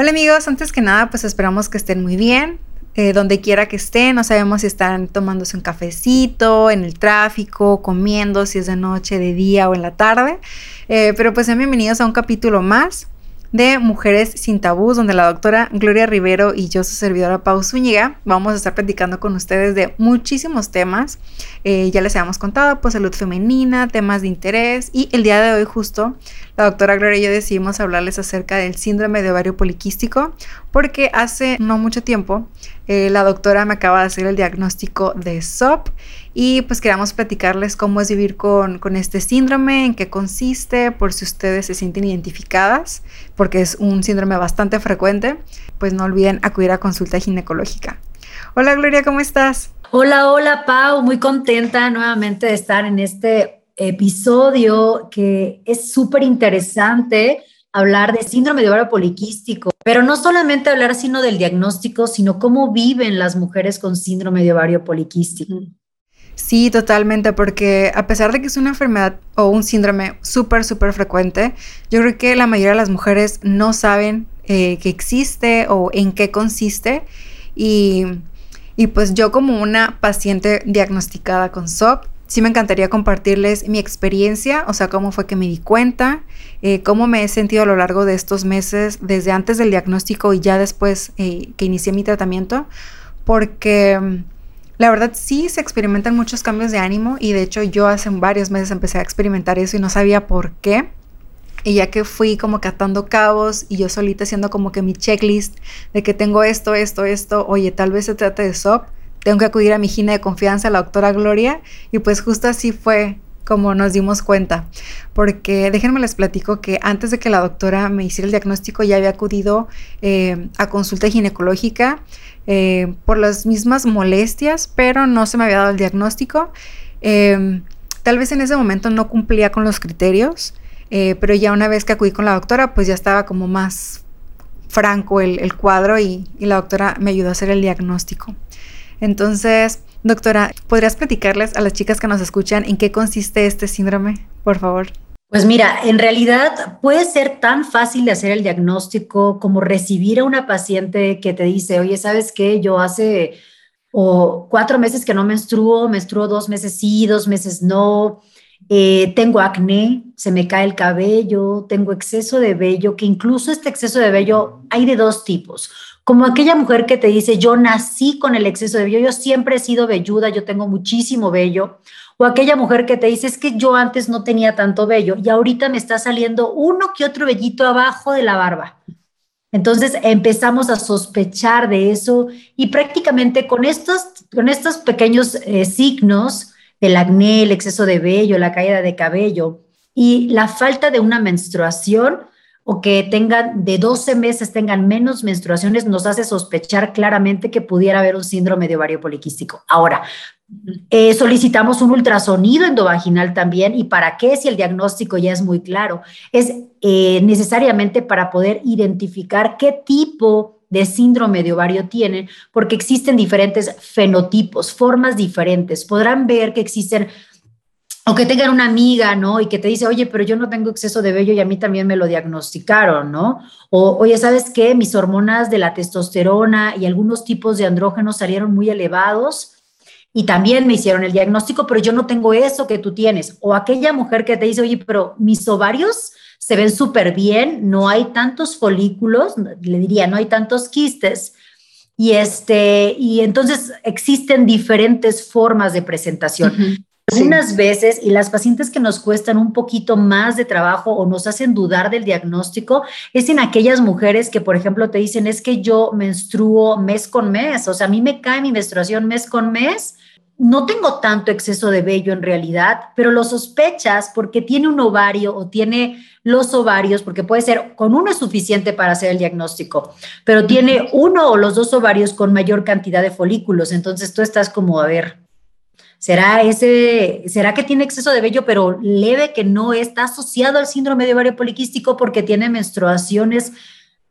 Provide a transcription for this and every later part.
Hola amigos, antes que nada pues esperamos que estén muy bien, eh, donde quiera que estén, no sabemos si están tomándose un cafecito, en el tráfico, comiendo, si es de noche, de día o en la tarde, eh, pero pues sean bienvenidos a un capítulo más de Mujeres sin Tabús, donde la doctora Gloria Rivero y yo, su servidora Pau Zúñiga, vamos a estar platicando con ustedes de muchísimos temas. Eh, ya les habíamos contado, pues salud femenina, temas de interés y el día de hoy justo la doctora Gloria y yo decidimos hablarles acerca del síndrome de ovario poliquístico porque hace no mucho tiempo eh, la doctora me acaba de hacer el diagnóstico de SOP y pues queríamos platicarles cómo es vivir con, con, este síndrome, en qué consiste, por si ustedes se sienten identificadas, porque es un síndrome bastante frecuente, pues no olviden acudir a consulta ginecológica. Hola Gloria, ¿cómo estás? Hola, hola Pau, muy contenta nuevamente de estar en este episodio que es súper interesante hablar de síndrome de ovario poliquístico, pero no solamente hablar sino del diagnóstico, sino cómo viven las mujeres con síndrome de ovario poliquístico. Sí, totalmente, porque a pesar de que es una enfermedad o un síndrome súper, súper frecuente, yo creo que la mayoría de las mujeres no saben eh, que existe o en qué consiste. Y, y, pues yo como una paciente diagnosticada con SOP, sí me encantaría compartirles mi experiencia, o sea, cómo fue que me di cuenta, eh, cómo me he sentido a lo largo de estos meses, desde antes del diagnóstico y ya después eh, que inicié mi tratamiento, porque la verdad sí se experimentan muchos cambios de ánimo y de hecho yo hace varios meses empecé a experimentar eso y no sabía por qué. Y ya que fui como catando cabos y yo solita haciendo como que mi checklist de que tengo esto, esto, esto, oye, tal vez se trate de SOP, tengo que acudir a mi gine de confianza, la doctora Gloria, y pues justo así fue como nos dimos cuenta. Porque déjenme les platico que antes de que la doctora me hiciera el diagnóstico ya había acudido eh, a consulta ginecológica eh, por las mismas molestias, pero no se me había dado el diagnóstico. Em, tal vez en ese momento no cumplía con los criterios, eh, pero ya una vez que acudí con la doctora, pues ya estaba como más franco el, cuadro y, y, la doctora me ayudó a hacer el diagnóstico. Entonces, doctora, ¿podrías platicarles a las chicas que nos escuchan en qué consiste este síndrome, por favor? Pues mira, en realidad puede ser tan fácil de hacer el diagnóstico como recibir a una paciente que te dice, oye, ¿sabes qué? Yo hace o cuatro meses que no menstruo, menstruo dos meses sí, dos meses no, eh, tengo acné, se me cae el cabello, tengo exceso de vello, que incluso este exceso de vello hay de dos tipos. Como aquella mujer que te dice, yo nací con el exceso de vello, yo siempre he sido velluda, yo tengo muchísimo vello o aquella mujer que te dice, es que yo antes no tenía tanto vello y ahorita me está saliendo uno que otro vellito abajo de la barba. Entonces empezamos a sospechar de eso y prácticamente con estos, con estos pequeños eh, signos del acné, el exceso de vello, la caída de cabello y la falta de una menstruación o que tengan de 12 meses tengan menos menstruaciones nos hace sospechar claramente que pudiera haber un síndrome de ovario poliquístico. Ahora, eh, solicitamos un ultrasonido endovaginal también. ¿Y para qué? Si el diagnóstico ya es muy claro. Es eh, necesariamente para poder identificar qué tipo de síndrome de ovario tienen, porque existen diferentes fenotipos, formas diferentes. Podrán ver que existen o que tengan una amiga, ¿no? Y que te dice, oye, pero yo no tengo exceso de vello y a mí también me lo diagnosticaron, ¿no? O, oye, ¿sabes qué? Mis hormonas de la testosterona y algunos tipos de andrógenos salieron muy elevados y también me hicieron el diagnóstico, pero yo no tengo eso que tú tienes. O aquella mujer que te dice, oye, pero mis ovarios se ven súper bien, no hay tantos folículos, le diría, no hay tantos quistes. Y, este, y entonces existen diferentes formas de presentación. Algunas veces, y las pacientes que nos cuestan un poquito más de trabajo o nos hacen dudar del diagnóstico, es en aquellas mujeres que, por ejemplo, te dicen, es que yo menstruo mes con mes, o sea, a mí me cae mi menstruación mes con mes, no tengo tanto exceso de vello en realidad, pero lo sospechas porque tiene un ovario o tiene los ovarios, porque puede ser con uno es suficiente para hacer el diagnóstico, pero tiene uno o los dos ovarios con mayor cantidad de folículos. Entonces tú estás como, a ver, ¿será ese, será que tiene exceso de vello, pero leve que no está asociado al síndrome de ovario poliquístico porque tiene menstruaciones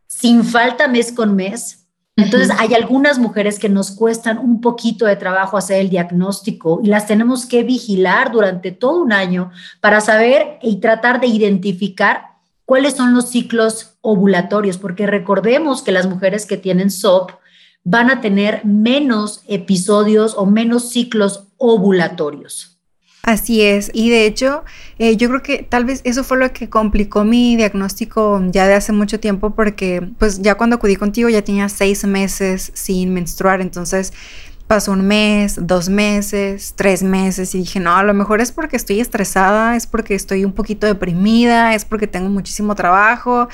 sin falta mes con mes? Entonces, hay algunas mujeres que nos cuestan un poquito de trabajo hacer el diagnóstico y las tenemos que vigilar durante todo un año para saber y tratar de identificar cuáles son los ciclos ovulatorios, porque recordemos que las mujeres que tienen SOP van a tener menos episodios o menos ciclos ovulatorios. Así es, y de hecho eh, yo creo que tal vez eso fue lo que complicó mi diagnóstico ya de hace mucho tiempo porque pues ya cuando acudí contigo ya tenía seis meses sin menstruar, entonces pasó un mes, dos meses, tres meses y dije, no, a lo mejor es porque estoy estresada, es porque estoy un poquito deprimida, es porque tengo muchísimo trabajo,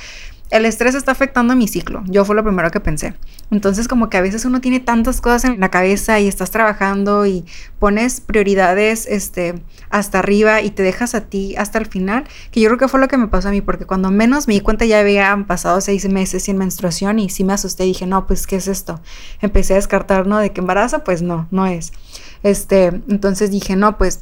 el estrés está afectando a mi ciclo. Yo fue lo primero que pensé. Entonces como que a veces uno tiene tantas cosas en la cabeza y estás trabajando y pones prioridades este, hasta arriba y te dejas a ti hasta el final, que yo creo que fue lo que me pasó a mí, porque cuando menos me di cuenta ya habían pasado seis meses sin menstruación y sí me asusté y dije, no, pues ¿qué es esto? Empecé a descartar, ¿no? De que embarazo, pues no, no es. Este, entonces dije, no, pues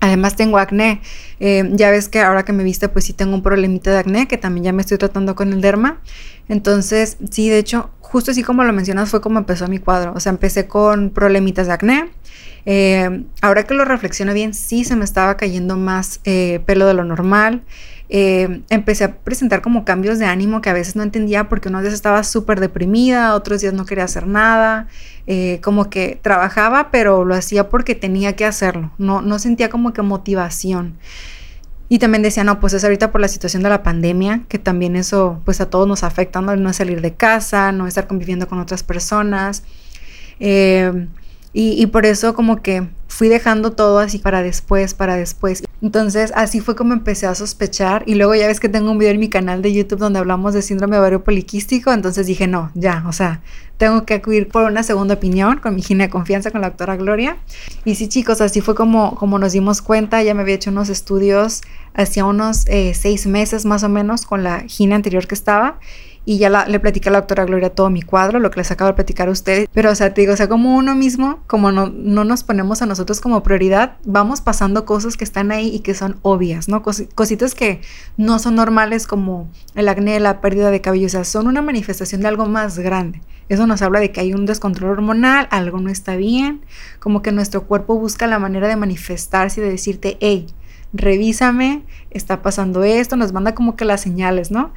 Además tengo acné. Eh, ya ves que ahora que me viste, pues sí tengo un problemita de acné, que también ya me estoy tratando con el derma. Entonces, sí, de hecho, justo así como lo mencionas, fue como empezó mi cuadro. O sea, empecé con problemitas de acné. Eh, ahora que lo reflexiono bien, sí se me estaba cayendo más eh, pelo de lo normal. Eh, empecé a presentar como cambios de ánimo que a veces no entendía porque unos días estaba súper deprimida, otros días no quería hacer nada, eh, como que trabajaba pero lo hacía porque tenía que hacerlo, no, no sentía como que motivación. Y también decía, no, pues es ahorita por la situación de la pandemia, que también eso pues a todos nos afecta, no, no salir de casa, no estar conviviendo con otras personas. Eh, y, por eso como que fui dejando todo así para después, para después. Entonces así fue como empecé a sospechar. Y luego ya ves que tengo un video en mi canal de YouTube donde hablamos de síndrome ovario poliquístico, entonces dije no, ya, o sea, tengo que acudir por una segunda opinión con mi gine de confianza con la doctora Gloria. Y sí chicos, así fue como, como nos dimos cuenta, ya me había hecho unos estudios hacía unos eh, seis meses más o menos con la gine anterior que estaba y ya le platicé a la doctora Gloria todo mi cuadro, lo que les acabo de platicar a ustedes. Pero, o sea, te digo, o sea, como uno mismo, como no, no nos ponemos a nosotros como prioridad, vamos pasando cosas que están ahí y que son obvias, ¿no? cositas que no son normales como el acné, la pérdida de cabello, o sea, son una manifestación de algo más grande. Eso nos habla de que hay un descontrol hormonal, algo no está bien, como que nuestro cuerpo busca la manera de manifestarse y de decirte, hey, revísame, está pasando esto, nos manda como que las señales, ¿no?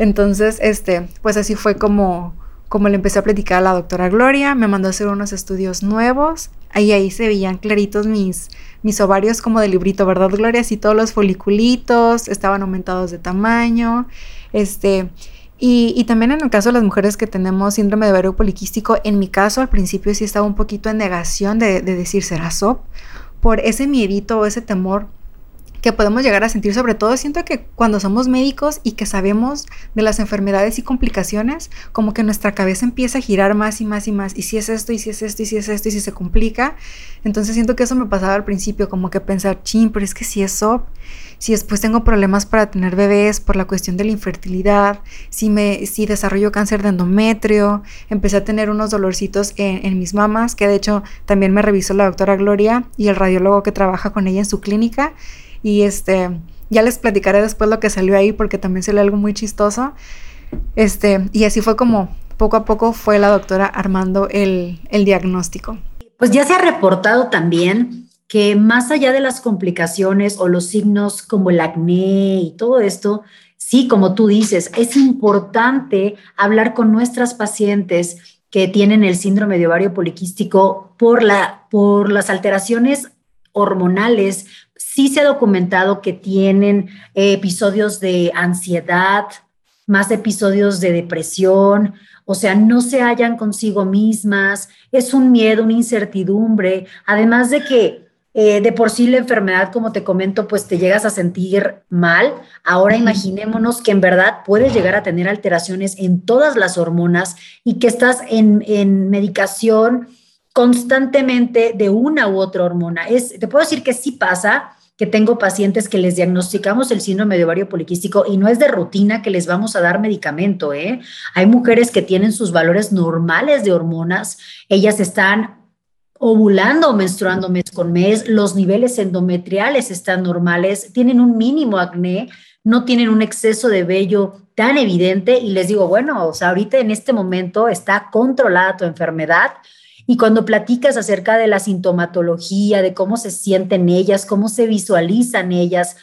Entonces, este, pues así fue como, como le empecé a platicar a la doctora Gloria, me mandó a hacer unos estudios nuevos, ahí ahí se veían claritos mis, mis ovarios como de librito, ¿verdad Gloria? Así todos los foliculitos estaban aumentados de tamaño, este... Y, y, también en el caso de las mujeres que tenemos síndrome de ovario poliquístico, en mi caso al principio sí estaba un poquito en negación de, de decir, ¿será SOP? Por ese miedito o ese temor que podemos llegar a sentir, sobre todo siento que cuando somos médicos y que sabemos de las enfermedades y complicaciones, como que nuestra cabeza empieza a girar más y más y más, y si es esto, y si es esto, y si es esto, y si se complica, entonces siento que eso me pasaba al principio, como que pensar, ching, pero es que si es SOP, si después tengo problemas para tener bebés por la cuestión de la infertilidad, si, me, si desarrollo cáncer de endometrio, empecé a tener unos dolorcitos en, en mis mamas, que de hecho también me revisó la doctora Gloria y el radiólogo que trabaja con ella en su clínica, y este, ya les platicaré después lo que salió ahí porque también salió algo muy chistoso. Este, y así fue como poco a poco fue la doctora armando el, el diagnóstico. Pues ya se ha reportado también que más allá de las complicaciones o los signos como el acné y todo esto, sí, como tú dices, es importante hablar con nuestras pacientes que tienen el síndrome de ovario poliquístico por, la, por las alteraciones hormonales, sí se ha documentado que tienen eh, episodios de ansiedad, más episodios de depresión, o sea, no se hallan consigo mismas, es un miedo, una incertidumbre, además de que eh, de por sí la enfermedad, como te comento, pues te llegas a sentir mal. Ahora imaginémonos que en verdad puedes llegar a tener alteraciones en todas las hormonas y que estás en, en medicación constantemente de una u otra hormona. Es, te puedo decir que sí pasa, que tengo pacientes que les diagnosticamos el síndrome de ovario poliquístico y no es de rutina que les vamos a dar medicamento, ¿eh? Hay mujeres que tienen sus valores normales de hormonas, ellas están ovulando o menstruando mes con mes, los niveles endometriales están normales, tienen un mínimo acné, no tienen un exceso de vello tan evidente. Y les digo, bueno, o sea, ahorita en este momento está controlada tu enfermedad, y cuando platicas acerca de la sintomatología, de cómo se sienten ellas, cómo se visualizan ellas,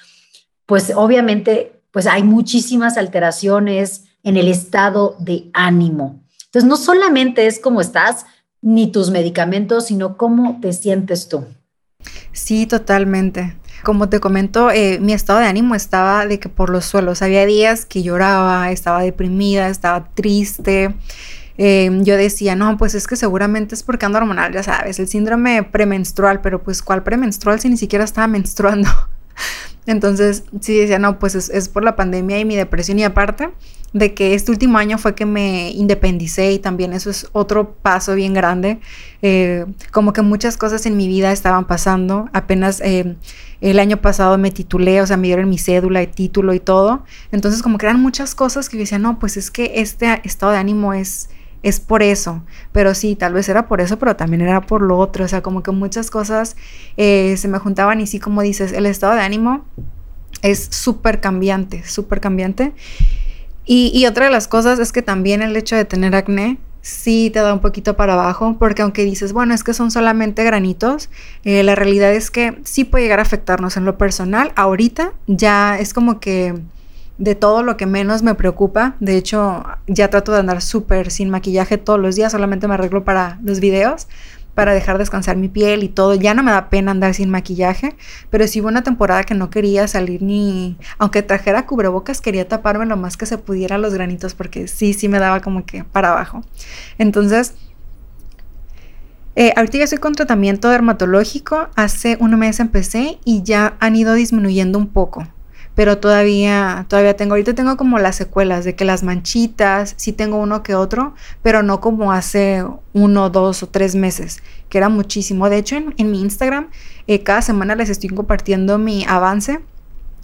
pues obviamente pues hay muchísimas alteraciones en el estado de ánimo. Entonces, no solamente es cómo estás, ni tus medicamentos, sino cómo te sientes tú. Sí, totalmente. Como te comento, eh, mi estado de ánimo estaba de que por los suelos. Había días que lloraba, estaba deprimida, estaba triste. Em, yo decía, no, pues es que seguramente es porque ando hormonal, ya sabes, el síndrome premenstrual, pero pues ¿cuál premenstrual si ni siquiera estaba menstruando? Entonces, sí decía, no, pues es, por la pandemia y mi depresión y aparte de que este último año fue que me independicé y también eso es otro paso bien grande, eh, como que muchas cosas en mi vida estaban pasando, apenas eh, el año pasado me titulé, o sea, me dieron mi cédula y título y todo, entonces como que eran muchas cosas que yo decía, no, pues es que este estado de ánimo es es por eso, pero sí, tal vez era por eso, pero también era por lo otro, o sea, como que muchas cosas eh, se me juntaban y sí, como dices, el estado de ánimo es súper cambiante, súper cambiante. Y, otra de las cosas es que también el hecho de tener acné sí te da un poquito para abajo, porque aunque dices, bueno, es que son solamente granitos, eh, la realidad es que sí puede llegar a afectarnos en lo personal. Ahorita ya es como que de todo lo que menos me preocupa. De hecho, ya trato de andar súper sin maquillaje todos los días, solamente me arreglo para los videos, para dejar descansar mi piel y todo. Ya no me da pena andar sin maquillaje, pero sí hubo una temporada que no quería salir ni, aunque trajera cubrebocas, quería taparme lo más que se pudiera los granitos porque sí, sí me daba como que para abajo. Entonces... Eh, ahorita ya estoy con tratamiento dermatológico, hace un mes empecé y ya han ido disminuyendo un poco pero todavía, todavía tengo, ahorita tengo como las secuelas de que las manchitas, sí tengo uno que otro, pero no como hace uno, dos o tres meses, que era muchísimo. De hecho, en, mi Instagram, eh, cada semana les estoy compartiendo mi avance.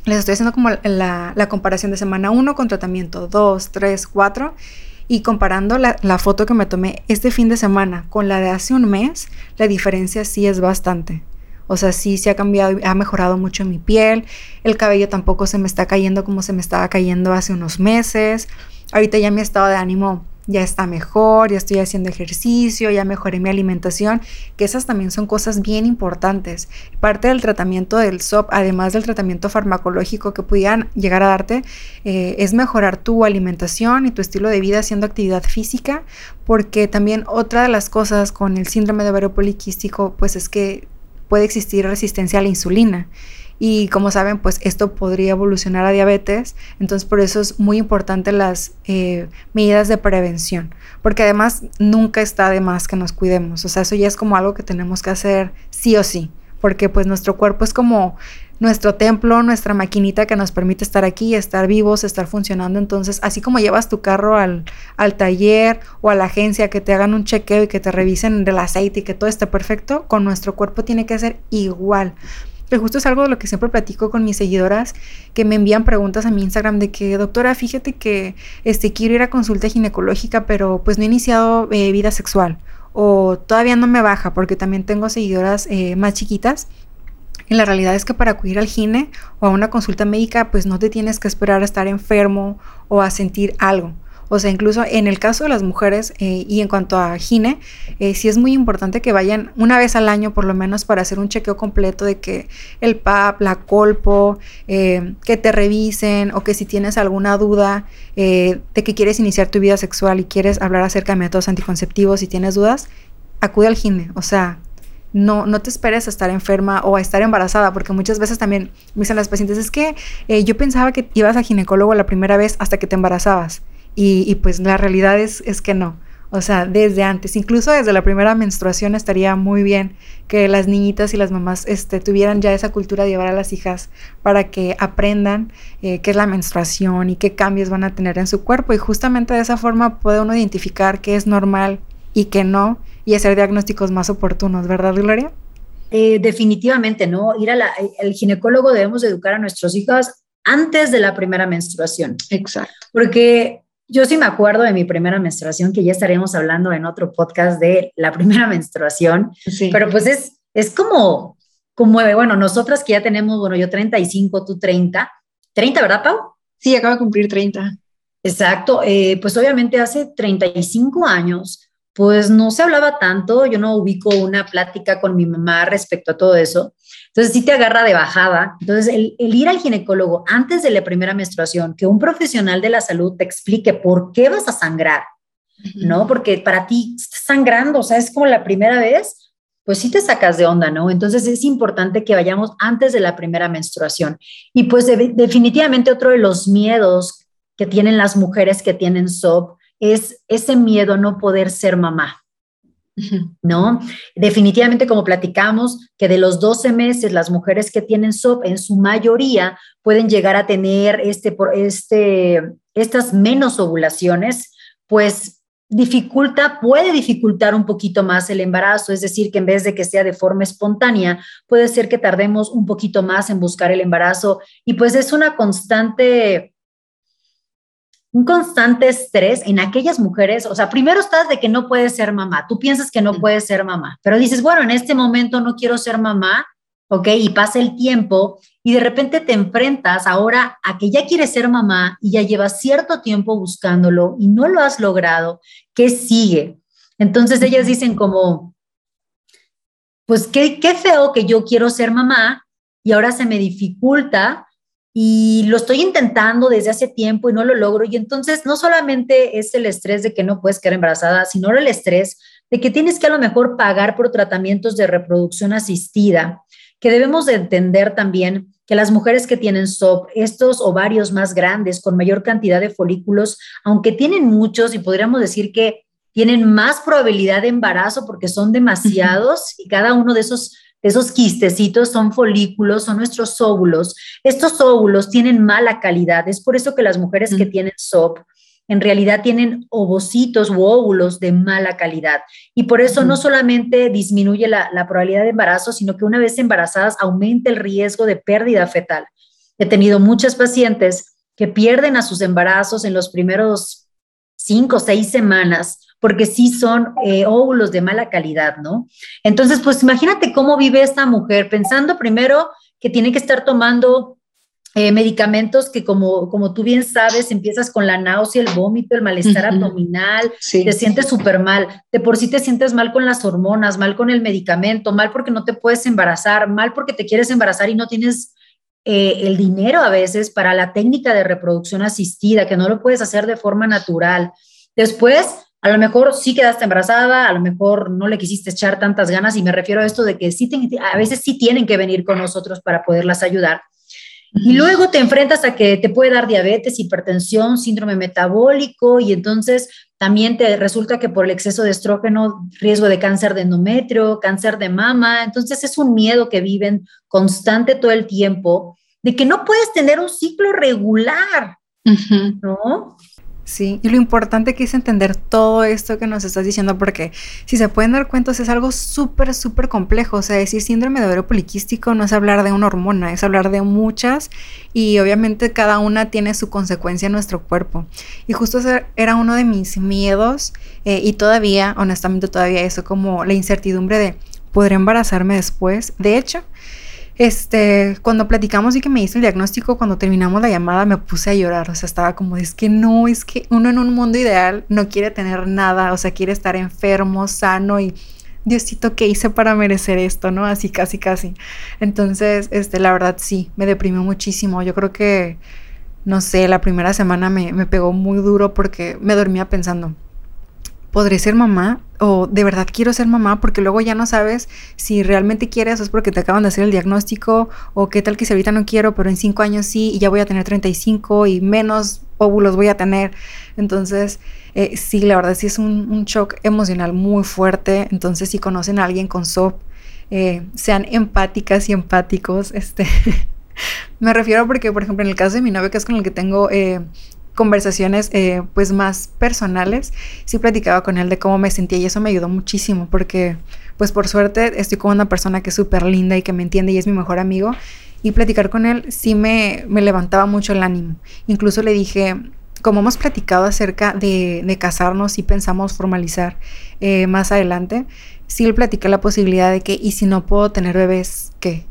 Les estoy haciendo como la, comparación de semana 1 con tratamiento 2, 3, 4 y comparando la, foto que me tomé este fin de semana con la de hace un mes, la diferencia sí es bastante. O sea, sí se ha cambiado, ha mejorado mucho mi piel. El cabello tampoco se me está cayendo como se me estaba cayendo hace unos meses. Ahorita ya mi estado de ánimo ya está mejor, ya estoy haciendo ejercicio, ya mejoré mi alimentación, que esas también son cosas bien importantes. Parte del tratamiento del SOP, además del tratamiento farmacológico que pudieran llegar a darte, eh, es mejorar tu alimentación y tu estilo de vida haciendo actividad física, porque también otra de las cosas con el síndrome de ovario poliquístico, pues es que puede existir resistencia a la insulina. Y como saben, pues esto podría evolucionar a diabetes. Entonces por eso es muy importante las eh, medidas de prevención. Porque además nunca está de más que nos cuidemos. O sea, eso ya es como algo que tenemos que hacer sí o sí. Porque pues nuestro cuerpo es como nuestro templo, nuestra maquinita que nos permite estar aquí, estar vivos, estar funcionando. Entonces, así como llevas tu carro al, al taller o a la agencia que te hagan un chequeo y que te revisen del aceite y que todo esté perfecto, con nuestro cuerpo tiene que ser igual. Que justo es algo de lo que siempre platico con mis seguidoras que me envían preguntas a mi Instagram de que, doctora, fíjate que este, quiero ir a consulta ginecológica, pero pues no he iniciado eh, vida sexual o todavía no me baja porque también tengo seguidoras eh, más chiquitas y la realidad es que para acudir al gine o a una consulta médica, pues no te tienes que esperar a estar enfermo o a sentir algo. O sea, incluso en el caso de las mujeres eh, y en cuanto a gine, eh, sí es muy importante que vayan una vez al año por lo menos para hacer un chequeo completo de que el PAP, la colpo, eh, que te revisen o que si tienes alguna duda de que quieres iniciar tu vida sexual y quieres hablar acerca de métodos anticonceptivos y tienes dudas, acude al gine. O sea, no, no te esperes a estar enferma o a estar embarazada, porque muchas veces también me dicen las pacientes, es que eh, yo pensaba que ibas a ginecólogo la primera vez hasta que te embarazabas. Y, pues la realidad es, es que no. O sea, desde antes, incluso desde la primera menstruación estaría muy bien que las niñitas y las mamás este, tuvieran ya esa cultura de llevar a las hijas para que aprendan eh, qué es la menstruación y qué cambios van a tener en su cuerpo. Y justamente de esa forma puede uno identificar qué es normal y qué no y hacer diagnósticos más oportunos, ¿verdad, Gloria? Eh, definitivamente, ¿no? Ir al ginecólogo debemos educar a nuestros hijos antes de la primera menstruación. Exacto. Porque yo sí me acuerdo de mi primera menstruación, que ya estaremos hablando en otro podcast de la primera menstruación, sí. pero pues es, es como, como, bueno, nosotras que ya tenemos, bueno, yo 35, tú 30, 30, ¿verdad, Pau? Sí, acaba de cumplir 30. Exacto, eh, pues obviamente hace 35 años pues no se hablaba tanto, yo no ubico una plática con mi mamá respecto a todo eso, Entonces sí te agarra de bajada. Entonces el, ir al ginecólogo antes de la primera menstruación, que un profesional de la salud te explique por qué vas a sangrar, ¿no? Porque para ti estás sangrando, o sea, es como la primera vez, pues sí te sacas de onda, ¿no? Entonces es importante que vayamos antes de la primera menstruación. Y pues definitivamente otro de los miedos que tienen las mujeres que tienen SOP es ese miedo a no poder ser mamá. ¿No? Definitivamente, como platicamos, que de los 12 meses, las mujeres que tienen SOP, en su mayoría, pueden llegar a tener este, este, estas menos ovulaciones, pues dificulta, puede dificultar un poquito más el embarazo, es decir, que en vez de que sea de forma espontánea, puede ser que tardemos un poquito más en buscar el embarazo y pues es una constante un constante estrés en aquellas mujeres, o sea, primero estás de que no puedes ser mamá, tú piensas que no puedes ser mamá, pero dices, bueno, en este momento no quiero ser mamá, ¿ok? Y pasa el tiempo y de repente te enfrentas ahora a que ya quieres ser mamá y ya llevas cierto tiempo buscándolo y no lo has logrado, ¿qué sigue? Entonces ellas dicen como, pues qué, qué feo que yo quiero ser mamá y ahora se me dificulta y lo estoy intentando desde hace tiempo y no lo logro. Y entonces no solamente es el estrés de que no puedes quedar embarazada, sino el estrés de que tienes que a lo mejor pagar por tratamientos de reproducción asistida, que debemos de entender también que las mujeres que tienen SOP, estos ovarios más grandes, con mayor cantidad de folículos, aunque tienen muchos y podríamos decir que tienen más probabilidad de embarazo porque son demasiados y cada uno de esos esos quistecitos son folículos, son nuestros óvulos. Estos óvulos tienen mala calidad. Es por eso que las mujeres que tienen SOP en realidad tienen ovocitos u óvulos de mala calidad. Y por eso no solamente disminuye la, la, probabilidad de embarazo, sino que una vez embarazadas aumenta el riesgo de pérdida fetal. He tenido muchas pacientes que pierden a sus embarazos en los primeros cinco o seis semanas porque sí son eh, óvulos de mala calidad, ¿no? Entonces, pues imagínate cómo vive esta mujer, pensando primero que tiene que estar tomando eh, medicamentos que como, como tú bien sabes, empiezas con la náusea, el vómito, el malestar abdominal, te sientes súper mal, de por sí te sientes mal con las hormonas, mal con el medicamento, mal porque no te puedes embarazar, mal porque te quieres embarazar y no tienes eh, el dinero a veces para la técnica de reproducción asistida, que no lo puedes hacer de forma natural. Después, a lo mejor sí quedaste embarazada, a lo mejor no le quisiste echar tantas ganas y me refiero a esto de que sí a veces sí tienen que venir con nosotros para poderlas ayudar. Y luego te enfrentas a que te puede dar diabetes, hipertensión, síndrome metabólico y entonces también te resulta que por el exceso de estrógeno, riesgo de cáncer de endometrio, cáncer de mama. Entonces es un miedo que viven constante todo el tiempo de que no puedes tener un ciclo regular, ¿no? Sí, y lo importante que es entender todo esto que nos estás diciendo, porque si se pueden dar cuenta, es algo súper, súper complejo. O sea, decir síndrome de ovario poliquístico no es hablar de una hormona, es hablar de muchas y obviamente cada una tiene su consecuencia en nuestro cuerpo. Y justo era uno de mis miedos eh, y todavía, honestamente, todavía eso como la incertidumbre de, ¿podré embarazarme después? De hecho, este, cuando platicamos y que me hizo el diagnóstico, cuando terminamos la llamada me puse a llorar, o sea, estaba como, es que no, es que uno en un mundo ideal no quiere tener nada, o sea, quiere estar enfermo, sano y Diosito, ¿qué hice para merecer esto, no? Así, casi, casi. Entonces, este, la verdad sí, me deprimió muchísimo. Yo creo que, no sé, la primera semana me, me pegó muy duro porque me dormía pensando, ¿podré ser mamá? ¿O de verdad quiero ser mamá? Porque luego ya no sabes si realmente quieres o es porque te acaban de hacer el diagnóstico o qué tal que si ahorita no quiero, pero en cinco años sí y ya voy a tener 35 y menos óvulos voy a tener. Entonces, eh, sí, la verdad sí es un, shock emocional muy fuerte. Entonces, si conocen a alguien con SOP, eh, sean empáticas y empáticos. Este, me refiero porque, por ejemplo, en el caso de mi novio, que es con el que tengo eh, conversaciones eh, pues más personales, sí platicaba con él de cómo me sentía y eso me ayudó muchísimo porque pues por suerte estoy con una persona que es súper linda y que me entiende y es mi mejor amigo y platicar con él sí me, me levantaba mucho el ánimo. Incluso le dije, como hemos platicado acerca de, de casarnos y pensamos formalizar eh, más adelante, sí le platicé la posibilidad de que, ¿y si no puedo tener bebés, qué?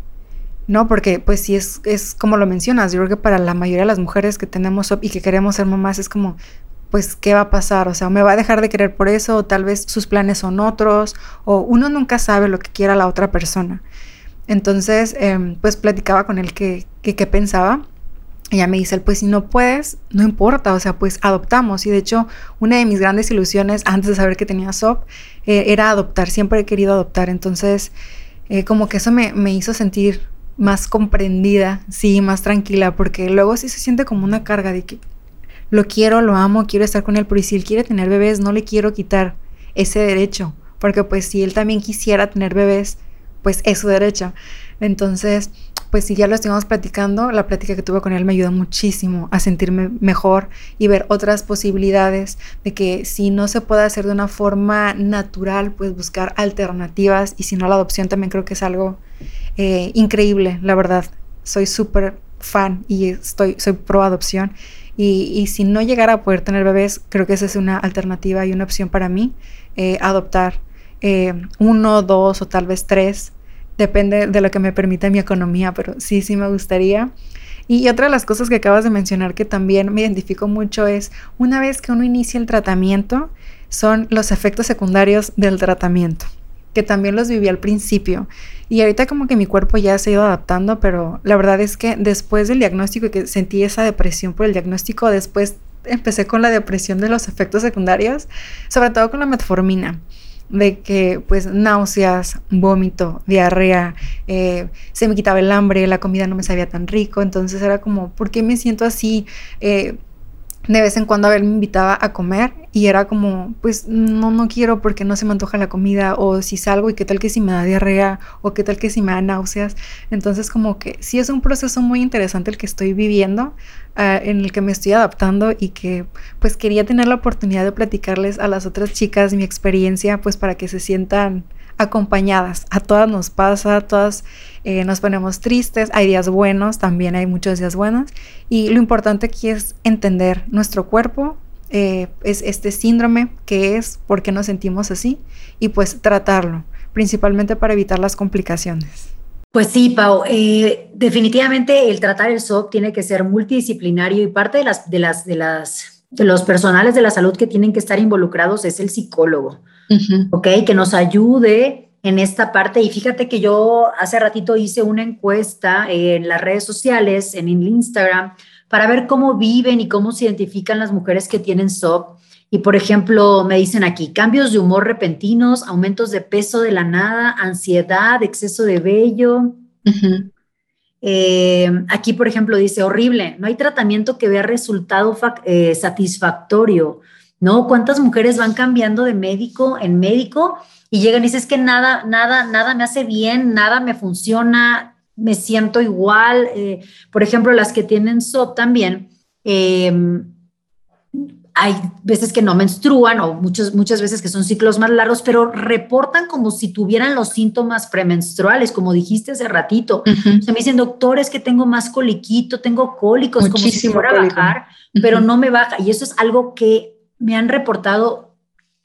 ¿No? Porque pues sí es, es como lo mencionas, yo creo que para la mayoría de las mujeres que tenemos y que queremos ser mamás es como, pues, ¿qué va a pasar? O sea, me va a dejar de querer por eso, o tal vez sus planes son otros, o uno nunca sabe lo que quiera la otra persona. Entonces, em, pues platicaba con él qué que, pensaba. Ella me dice, pues si no puedes, no importa, o sea, pues adoptamos. Y de hecho, una de mis grandes ilusiones antes de saber que tenía SOP eh, era adoptar, siempre he querido adoptar. Entonces, eh, como que eso me, me, hizo sentir más comprendida, sí, más tranquila, porque luego sí se siente como una carga de que lo quiero, lo amo, quiero estar con él, pero si él quiere tener bebés, no le quiero quitar ese derecho, porque pues si él también quisiera tener bebés, pues es su derecho. Entonces, pues si ya lo estuvimos platicando, la plática que tuve con él me ayudó muchísimo a sentirme mejor y ver otras posibilidades de que si no se puede hacer de una forma natural, pues buscar alternativas y si no la adopción también creo que es algo eh, increíble, la verdad. Soy súper fan y estoy, soy pro adopción. Y, si no llegara a poder tener bebés, creo que esa es una alternativa y una opción para mí, eh, adoptar eh, uno, dos o tal vez tres Depende de lo que me permita mi economía, pero sí, sí me gustaría. Y otra de las cosas que acabas de mencionar que también me identifico mucho es, una vez que uno inicia el tratamiento, son los efectos secundarios del tratamiento, que también los viví al principio. Y ahorita como que mi cuerpo ya se ha ido adaptando, pero la verdad es que después del diagnóstico y que sentí esa depresión por el diagnóstico, después empecé con la depresión de los efectos secundarios, sobre todo con la metformina de que pues náuseas, vómito, diarrea, eh, se me quitaba el hambre, la comida no me sabía tan rico, entonces era como, ¿por qué me siento así? Eh, de vez en cuando a ver me invitaba a comer y era como, pues no, no quiero porque no se me antoja la comida o si salgo y qué tal que si me da diarrea o qué tal que si me da náuseas. Entonces como que sí es un proceso muy interesante el que estoy viviendo, ah, en el que me estoy adaptando y que pues quería tener la oportunidad de platicarles a las otras chicas mi experiencia pues para que se sientan acompañadas. A todas nos pasa, a todas eh, nos ponemos tristes, hay días buenos, también hay muchos días buenos. Y lo importante aquí es entender nuestro cuerpo, eh, es este síndrome, que es, por qué nos sentimos así, y pues tratarlo, principalmente para evitar las complicaciones. Pues sí, Pau, eh, definitivamente el tratar el SOP tiene que ser multidisciplinario y parte de las, de las, de las, de los personales de la salud que tienen que estar involucrados es el psicólogo. ¿Ok? Que nos ayude en esta parte. Y fíjate que yo hace ratito hice una encuesta en las redes sociales, en Instagram, para ver cómo viven y cómo se identifican las mujeres que tienen SOP. Y por ejemplo, me dicen aquí, cambios de humor repentinos, aumentos de peso de la nada, ansiedad, exceso de vello. Eh, aquí, por ejemplo, dice, horrible, no hay tratamiento que vea resultado eh, satisfactorio. ¿No? ¿Cuántas mujeres van cambiando de médico en médico y llegan y dicen, es que nada, nada, nada me hace bien, nada me funciona, me siento igual? Eh, por ejemplo, las que tienen SOP también, em, hay veces que no menstruan o muchas, muchas veces que son ciclos más largos, pero reportan como si tuvieran los síntomas premenstruales, como dijiste hace ratito. Se me dicen, doctores, que tengo más coliquito, tengo cólicos, como si fuera a bajar, pero no me baja. Y eso es algo que me han reportado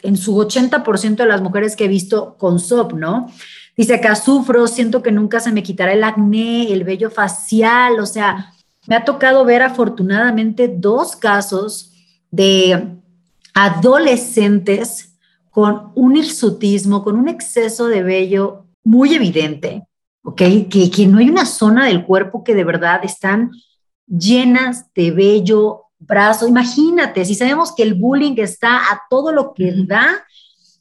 en su 80% de las mujeres que he visto con SOP, ¿no? Dice acá, sufro, siento que nunca se me quitará el acné, el vello facial, o sea, me ha tocado ver afortunadamente dos casos de adolescentes con un hirsutismo, con un exceso de vello muy evidente, ¿ok? Que, que no hay una zona del cuerpo que de verdad están llenas de vello brazo. Imagínate, si sabemos que el bullying está a todo lo que da,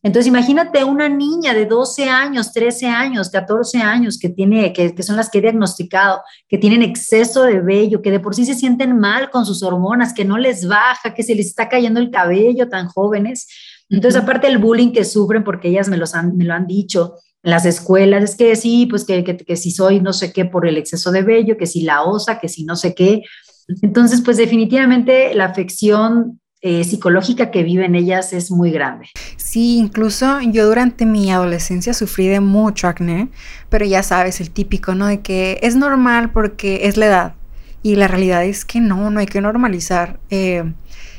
entonces imagínate una niña de 12 años, 13 años, 14 años que tiene, que, que, son las que he diagnosticado, que tienen exceso de vello, que de por sí se sienten mal con sus hormonas, que no les baja, que se les está cayendo el cabello tan jóvenes. Entonces, aparte del bullying que sufren, porque ellas me, los han, me lo han dicho en las escuelas, es que sí, pues que, que, que si soy no sé qué por el exceso de vello, que si la osa, que si no sé qué. Entonces, pues definitivamente la afección eh, psicológica que viven ellas es muy grande. Sí, incluso yo durante mi adolescencia sufrí de mucho acné, pero ya sabes, el típico, ¿no? De que es normal porque es la edad. Y la realidad es que no, no hay que normalizar eh,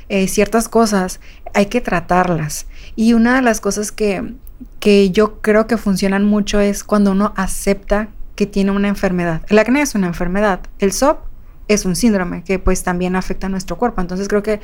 eh, ciertas cosas, hay que tratarlas. Y una de las cosas que, que yo creo que funcionan mucho es cuando uno acepta que tiene una enfermedad. El acné es una enfermedad, el SOP es un síndrome que pues también afecta a nuestro cuerpo. Entonces creo que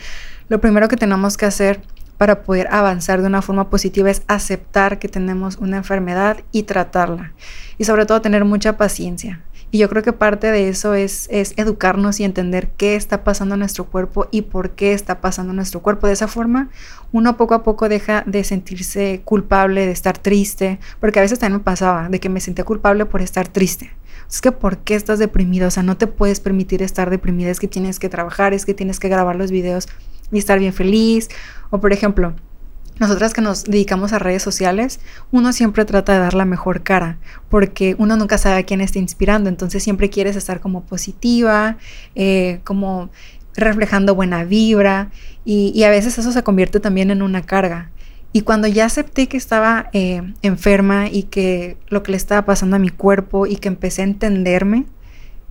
lo primero que tenemos que hacer para poder avanzar de una forma positiva es aceptar que tenemos una enfermedad y tratarla. Y sobre todo tener mucha paciencia. Y yo creo que parte de eso es, es educarnos y entender qué está pasando en nuestro cuerpo y por qué está pasando en nuestro cuerpo. De esa forma, uno poco a poco deja de sentirse culpable, de estar triste, porque a veces también me pasaba de que me sentía culpable por estar triste. Es que ¿por qué estás deprimido? O sea, no te puedes permitir estar deprimida, es que tienes que trabajar, es que tienes que grabar los videos y estar bien feliz. O por ejemplo, nosotras que nos dedicamos a redes sociales, uno siempre trata de dar la mejor cara, porque uno nunca sabe a quién está inspirando, entonces siempre quieres estar como positiva, eh, como reflejando buena vibra, y, a veces eso se convierte también en una carga. Y cuando ya acepté que estaba eh, enferma y que lo que le estaba pasando a mi cuerpo y que empecé a entenderme,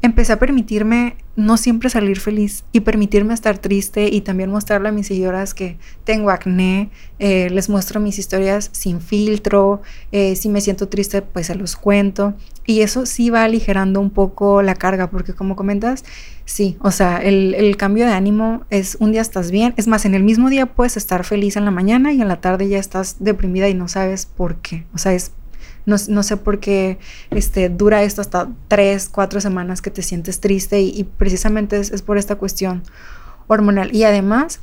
empecé a permitirme no siempre salir feliz y permitirme estar triste y también mostrarle a mis seguidoras que tengo acné, eh, les muestro mis historias sin filtro, eh, si me siento triste pues se los cuento. Y eso sí va aligerando un poco la carga porque como comentas, sí, o sea, el, cambio de ánimo es un día estás bien, es más, en el mismo día puedes estar feliz en la mañana y en la tarde ya estás deprimida y no sabes por qué, o sea, es no, sé por qué este, dura esto hasta tres, cuatro semanas que te sientes triste y, precisamente es, por esta cuestión hormonal. Y además,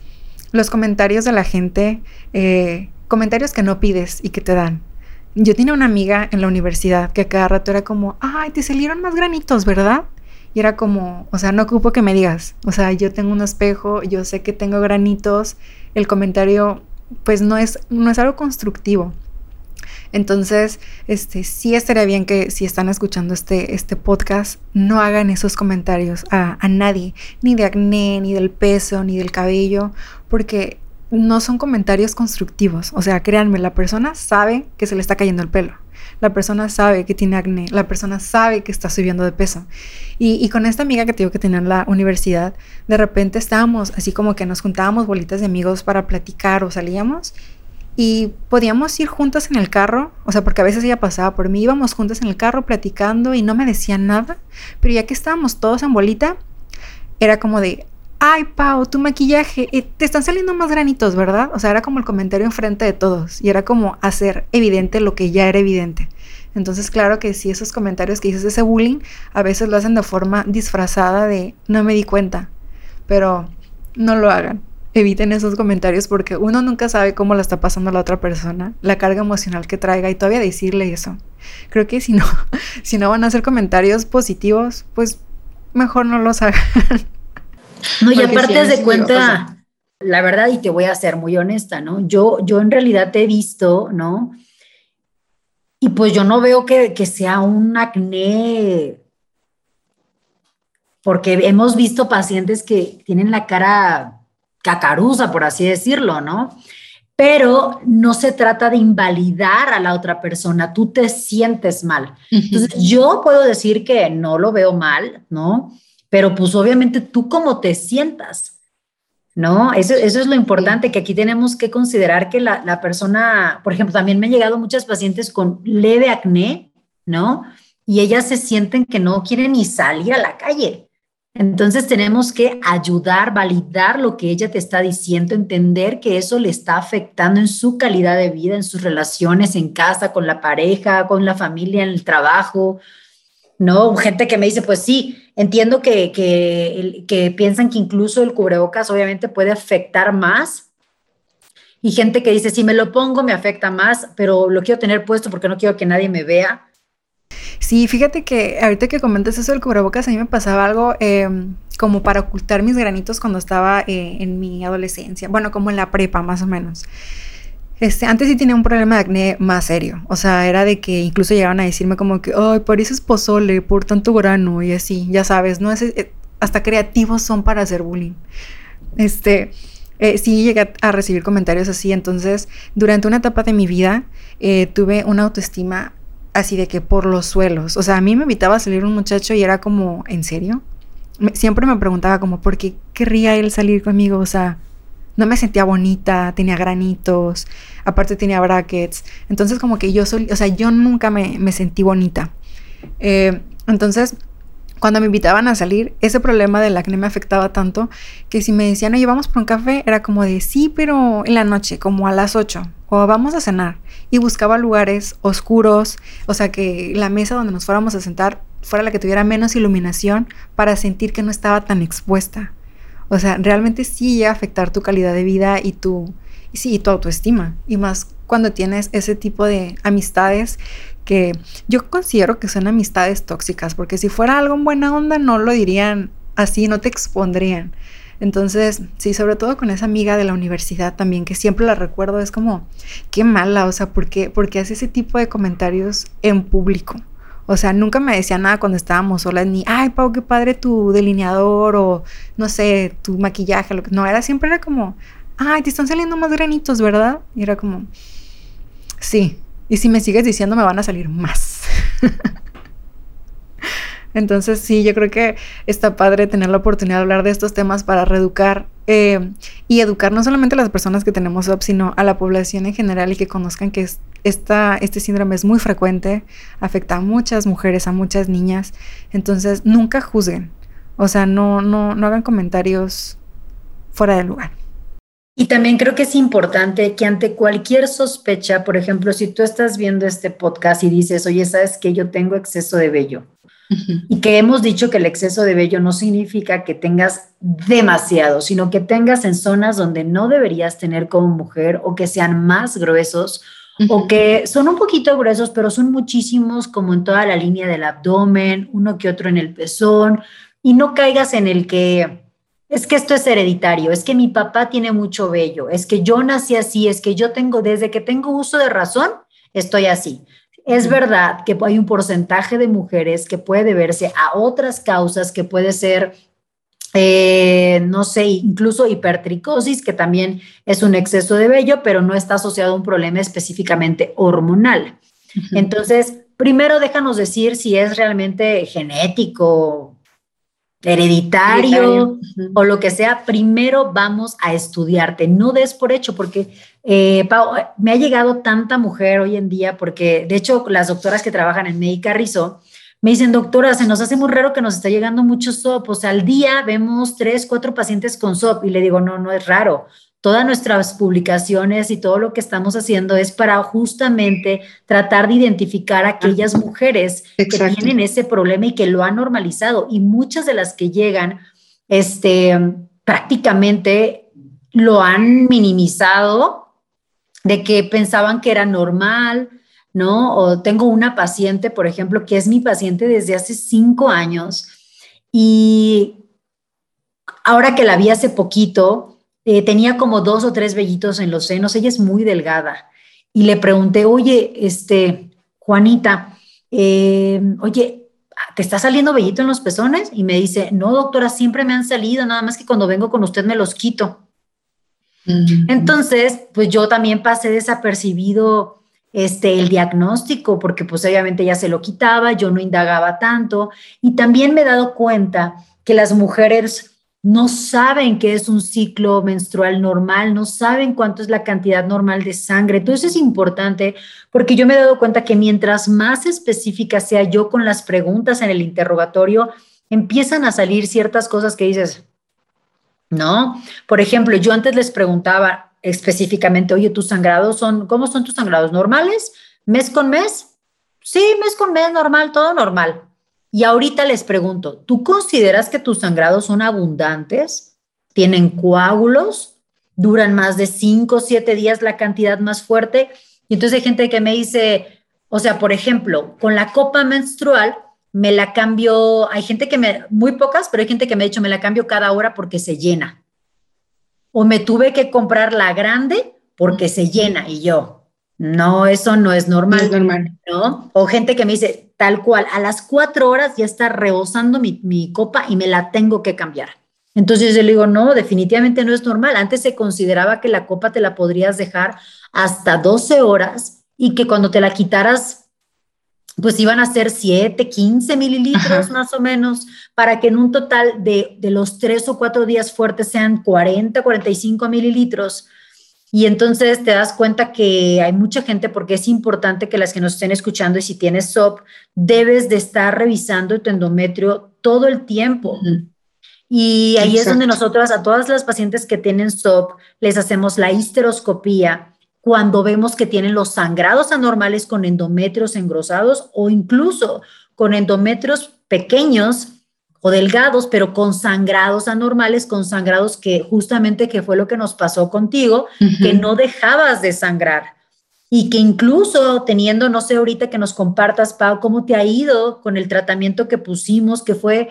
los comentarios de la gente, eh, comentarios que no pides y que te dan. Yo tenía una amiga en la universidad que cada rato era como, ay, te salieron más granitos, ¿verdad? Y era como, o sea, no ocupo que me digas, o sea, yo tengo un espejo, yo sé que tengo granitos, el comentario pues no es, no es algo constructivo. Entonces, este, sí estaría bien que si están escuchando este, este podcast, no hagan esos comentarios a, a nadie, ni de acné, ni del peso, ni del cabello, porque no son comentarios constructivos. O sea, créanme, la persona sabe que se le está cayendo el pelo. La persona sabe que tiene acné. La persona sabe que está subiendo de peso. Y, con esta amiga que tengo que tenía en la universidad, de repente estábamos así como que nos juntábamos bolitas de amigos para platicar o salíamos y podíamos ir juntas en el carro, o sea, porque a veces ella pasaba por mí, íbamos juntas en el carro platicando y no me decía nada, pero ya que estábamos todos en bolita, era como de, ay, Pau, tu maquillaje, eh, te están saliendo más granitos, ¿verdad? O sea, era como el comentario enfrente de todos y era como hacer evidente lo que ya era evidente. Entonces, claro que sí, esos comentarios que dices, ese bullying, a veces lo hacen de forma disfrazada de no me di cuenta, pero no lo hagan eviten esos comentarios porque uno nunca sabe cómo la está pasando la otra persona, la carga emocional que traiga y todavía decirle eso. Creo que si no, si no van a hacer comentarios positivos, pues mejor no los hagan. No, y aparte de cuenta, la verdad, y te voy a ser muy honesta, ¿no? Yo, yo en realidad te he visto, ¿no? Y pues yo no veo que, que sea un acné, porque hemos visto pacientes que tienen la cara cacaruza, por así decirlo, ¿no? Pero no se trata de invalidar a la otra persona, tú te sientes mal. Entonces, yo puedo decir que no lo veo mal, ¿no? Pero pues obviamente tú cómo te sientas, ¿no? Eso, eso es lo importante, que aquí tenemos que considerar que la, la persona, por ejemplo, también me han llegado muchas pacientes con leve acné, ¿no? Y ellas se sienten que no quieren ni salir a la calle, entonces tenemos que ayudar, validar lo que ella te está diciendo, entender que eso le está afectando en su calidad de vida, en sus relaciones en casa, con la pareja, con la familia, en el trabajo. No, gente que me dice, pues sí, entiendo que, que, piensan que incluso el cubrebocas obviamente puede afectar más. Y gente que dice, si me lo pongo me afecta más, pero lo quiero tener puesto porque no quiero que nadie me vea. Sí, fíjate que ahorita que comentas eso del cubrebocas, a mí me pasaba algo em, como para ocultar mis granitos cuando estaba eh, en mi adolescencia, bueno, como en la prepa más o menos. Este, antes sí tenía un problema de acné más serio, o sea, era de que incluso llegaban a decirme como que, ay, pareces pozole por tanto grano y así, ya sabes, no es, eh, hasta creativos son para hacer bullying. Este, eh, sí llegué a recibir comentarios así, entonces durante una etapa de mi vida tuve una autoestima así de que por los suelos. O sea, a mí me invitaba salir un muchacho y era como, ¿en serio? siempre me preguntaba como, ¿por qué querría él salir conmigo? O sea, no me sentía bonita, tenía granitos, aparte tenía brackets. Entonces como que yo, soy, o sea, yo nunca me, me sentí bonita. Eh, entonces, cuando me invitaban a salir, ese problema del acné me afectaba tanto que si me decían, oye, vamos por un café, era como de sí, pero en la noche, como a las 8, o vamos a cenar. Y buscaba lugares oscuros, o sea, que la mesa donde nos fuéramos a sentar fuera la que tuviera menos iluminación para sentir que no estaba tan expuesta. O sea, realmente sí llega a afectar tu calidad de vida y tu, sí, tu autoestima. Y más cuando tienes ese tipo de amistades que yo considero que son amistades tóxicas, porque si fuera algo en buena onda no lo dirían así, no te expondrían. Entonces, sí, sobre todo con esa amiga de la universidad también, que siempre la recuerdo, es como, qué mala, o sea, ¿por qué, porque hace ese tipo de comentarios en público? O sea, nunca me decía nada cuando estábamos solas, ni, ay, Pau, qué padre tu delineador, o no sé, tu maquillaje, lo que no, era siempre era como, ay, te están saliendo más granitos, ¿verdad? Y era como, sí, y si me sigues diciendo me van a salir más. Entonces sí, yo creo que está padre tener la oportunidad de hablar de estos temas para reeducar eh, y educar no solamente a las personas que tenemos OP, sino a la población en general y que conozcan que esta, este síndrome es muy frecuente, afecta a muchas mujeres, a muchas niñas. Entonces nunca juzguen, o sea, no, no, no hagan comentarios fuera de lugar. Y también creo que es importante que ante cualquier sospecha, por ejemplo, si tú estás viendo este podcast y dices, oye, sabes que yo tengo exceso de vello, y que hemos dicho que el exceso de vello no significa que tengas demasiado, sino que tengas en zonas donde no deberías tener como mujer o que sean más gruesos o que son un poquito gruesos, pero son muchísimos como en toda la línea del abdomen, uno que otro en el pezón, y no caigas en el que es que esto es hereditario, es que mi papá tiene mucho vello, es que yo nací así, es que yo tengo, desde que tengo uso de razón, estoy así. Es verdad que hay un porcentaje de mujeres que puede deberse a otras causas, que puede ser, eh, no sé, incluso hipertricosis, que también es un exceso de vello, pero no está asociado a un problema específicamente hormonal. Entonces, primero déjanos decir si es realmente genético, hereditario, o lo que sea, primero vamos a estudiarte, no des por hecho, porque eh, me ha llegado tanta mujer hoy en día, porque de hecho las doctoras que trabajan en Médica Rizzo me dicen, doctora, se nos hace muy raro que nos está llegando mucho SOP, o sea, al día vemos tres, cuatro pacientes con SOP, y le digo, no, no es raro, todas nuestras publicaciones y todo lo que estamos haciendo es para justamente tratar de identificar a aquellas mujeres que tienen ese problema y que lo han normalizado. Y muchas de las que llegan, este, prácticamente lo han minimizado de que pensaban que era normal, ¿no? O tengo una paciente, por ejemplo, que es mi paciente desde hace cinco años y ahora que la vi hace poquito, eh, tenía como dos o tres vellitos en los senos, ella es muy delgada. Y le pregunté, oye, este, Juanita, eh, oye, ¿te está saliendo vellito en los pezones? Y me dice, no, doctora, siempre me han salido, nada más que cuando vengo con usted me los quito. Entonces, pues yo también pasé desapercibido este, el diagnóstico, porque pues obviamente ya se lo quitaba, yo no indagaba tanto, y también me he dado cuenta que las mujeres no saben qué es un ciclo menstrual normal, no saben cuánto es la cantidad normal de sangre. Entonces es importante porque yo me he dado cuenta que mientras más específica sea yo con las preguntas en el interrogatorio, empiezan a salir ciertas cosas que dices, ¿no? Por ejemplo, yo antes les preguntaba específicamente, oye, ¿tus sangrados son, cómo son tus sangrados normales? ¿Mes con mes? Sí, mes con mes, normal, todo normal. Y ahorita les pregunto, ¿tú consideras que tus sangrados son abundantes? ¿Tienen coágulos? ¿Duran más de 5 o 7 días la cantidad más fuerte? Y entonces hay gente que me dice, o sea, por ejemplo, con la copa menstrual me la cambio, hay gente que me, muy pocas, pero hay gente que me ha dicho, me la cambio cada hora porque se llena. O me tuve que comprar la grande porque se llena y yo, no, eso no es normal. No es normal. ¿no? O gente que me dice, tal cual, a las cuatro horas ya está rebosando mi, mi copa y me la tengo que cambiar. Entonces yo le digo, no, definitivamente no es normal. Antes se consideraba que la copa te la podrías dejar hasta 12 horas y que cuando te la quitaras, pues iban a ser 7, 15 mililitros más o menos, para que en un total de, de los tres o cuatro días fuertes sean 40, 45 mililitros y entonces te das cuenta que hay mucha gente, porque es importante que las que nos estén escuchando y si tienes SOP, debes de estar revisando tu endometrio todo el tiempo. Y ahí es donde nosotros a todas las pacientes que tienen SOP les hacemos la histeroscopía cuando vemos que tienen los sangrados anormales con endometrios engrosados o incluso con endometrios pequeños o delgados, pero con sangrados anormales, con sangrados que justamente que fue lo que nos pasó contigo, que no dejabas de sangrar y que incluso teniendo, no sé ahorita que nos compartas, Pau, cómo te ha ido con el tratamiento que pusimos, que fue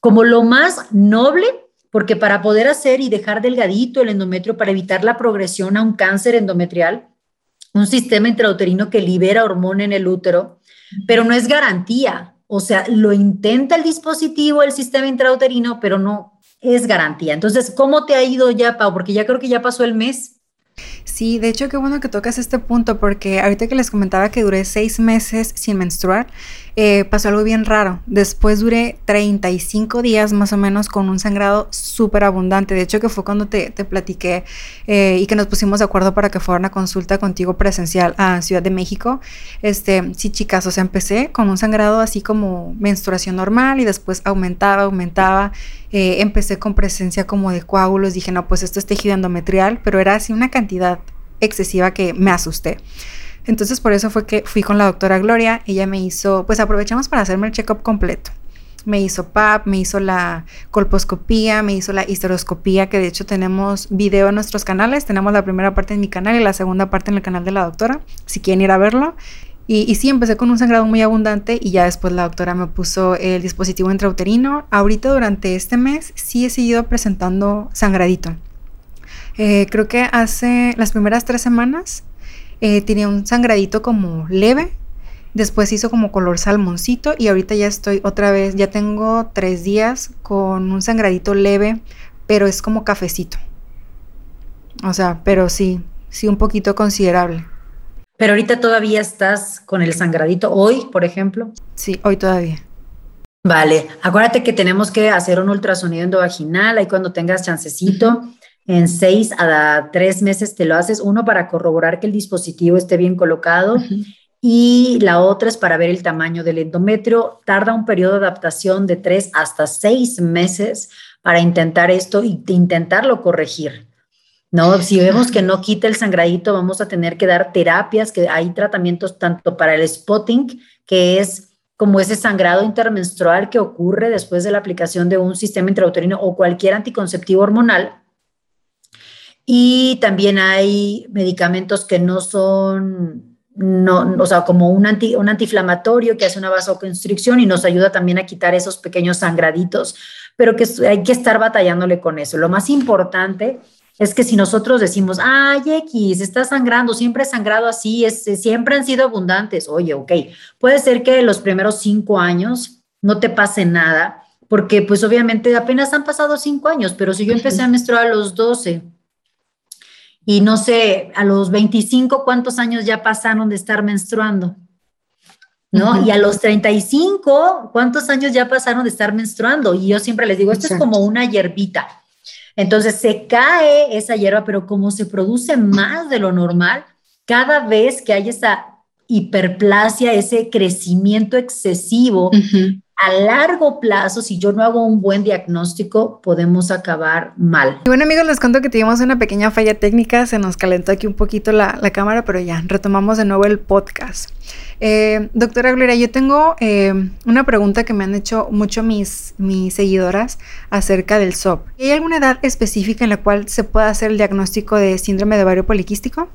como lo más noble, porque para poder hacer y dejar delgadito el endometrio, para evitar la progresión a un cáncer endometrial, un sistema intrauterino que libera hormona en el útero, pero no es garantía. O sea, lo intenta el dispositivo, el sistema intrauterino, pero no es garantía. Entonces, ¿cómo te ha ido ya, Pau? Porque ya creo que ya pasó el mes. Sí, de hecho, qué bueno que tocas este punto, porque ahorita que les comentaba que duré seis meses sin menstruar, eh, pasó algo bien raro. Después duré 35 días más o menos con un sangrado súper abundante. De hecho, que fue cuando te, te platiqué eh, y que nos pusimos de acuerdo para que fuera una consulta contigo presencial a Ciudad de México. Este, sí, chicas, o sea, empecé con un sangrado así como menstruación normal y después aumentaba, aumentaba. Eh, empecé con presencia como de coágulos. Dije, no, pues esto es tejido endometrial, pero era así una cantidad excesiva que me asusté. Entonces por eso fue que fui con la doctora Gloria, ella me hizo, pues aprovechamos para hacerme el check-up completo. Me hizo PAP, me hizo la colposcopía, me hizo la histeroscopía, que de hecho tenemos video en nuestros canales. Tenemos la primera parte en mi canal y la segunda parte en el canal de la doctora, si quieren ir a verlo. Y, y, sí, empecé con un sangrado muy abundante y ya después la doctora me puso el dispositivo intrauterino. Ahorita durante este mes sí he seguido presentando sangradito. Eh, creo que hace las primeras tres semanas eh, tenía un sangradito como leve, después hizo como color salmoncito y ahorita ya estoy otra vez, ya tengo tres días con un sangradito leve, pero es como cafecito. O sea, pero sí, sí un poquito considerable. Pero ahorita todavía estás con el sangradito, hoy, por ejemplo. Sí, hoy todavía. Vale, acuérdate que tenemos que hacer un ultrasonido endovaginal ahí cuando tengas chancecito en seis a tres meses te lo haces, uno para corroborar que el dispositivo esté bien colocado y la otra es para ver el tamaño del endometrio. Tarda un periodo de adaptación de tres hasta seis meses para intentar esto y intentarlo corregir. ¿no? Si vemos que no quita el sangradito, vamos a tener que dar terapias, que hay tratamientos tanto para el spotting, que es como ese sangrado intermenstrual que ocurre después de la aplicación de un sistema intrauterino o cualquier anticonceptivo hormonal, y también hay medicamentos que no son, no, o sea, como un, anti, un antiinflamatorio que hace una vasoconstricción y nos ayuda también a quitar esos pequeños sangraditos, pero que hay que estar batallándole con eso. Lo más importante es que si nosotros decimos, ay, X, está sangrando, siempre he sangrado así, es, siempre han sido abundantes. Oye, ok, puede ser que los primeros cinco años no te pase nada, porque pues obviamente apenas han pasado cinco años, pero si yo empecé a menstruar a los 12, y no sé, a los 25, ¿cuántos años ya pasaron de estar menstruando? ¿No? Y a los 35, ¿cuántos años ya pasaron de estar menstruando? Y yo siempre les digo, esto es como una hierbita. Entonces se cae esa hierba, pero como se produce más de lo normal, cada vez que hay esa hiperplasia, ese crecimiento excesivo, a largo plazo, si yo no hago un buen diagnóstico, podemos acabar mal. Y bueno amigos, les cuento que tuvimos una pequeña falla técnica, se nos calentó aquí un poquito la, cámara, pero ya, retomamos de nuevo el podcast. Eh, doctora Gloria, yo tengo eh, una pregunta que me han hecho mucho mis, mis seguidoras acerca del SOP. ¿Hay alguna edad específica en la cual se pueda hacer el diagnóstico de síndrome de ovario poliquístico?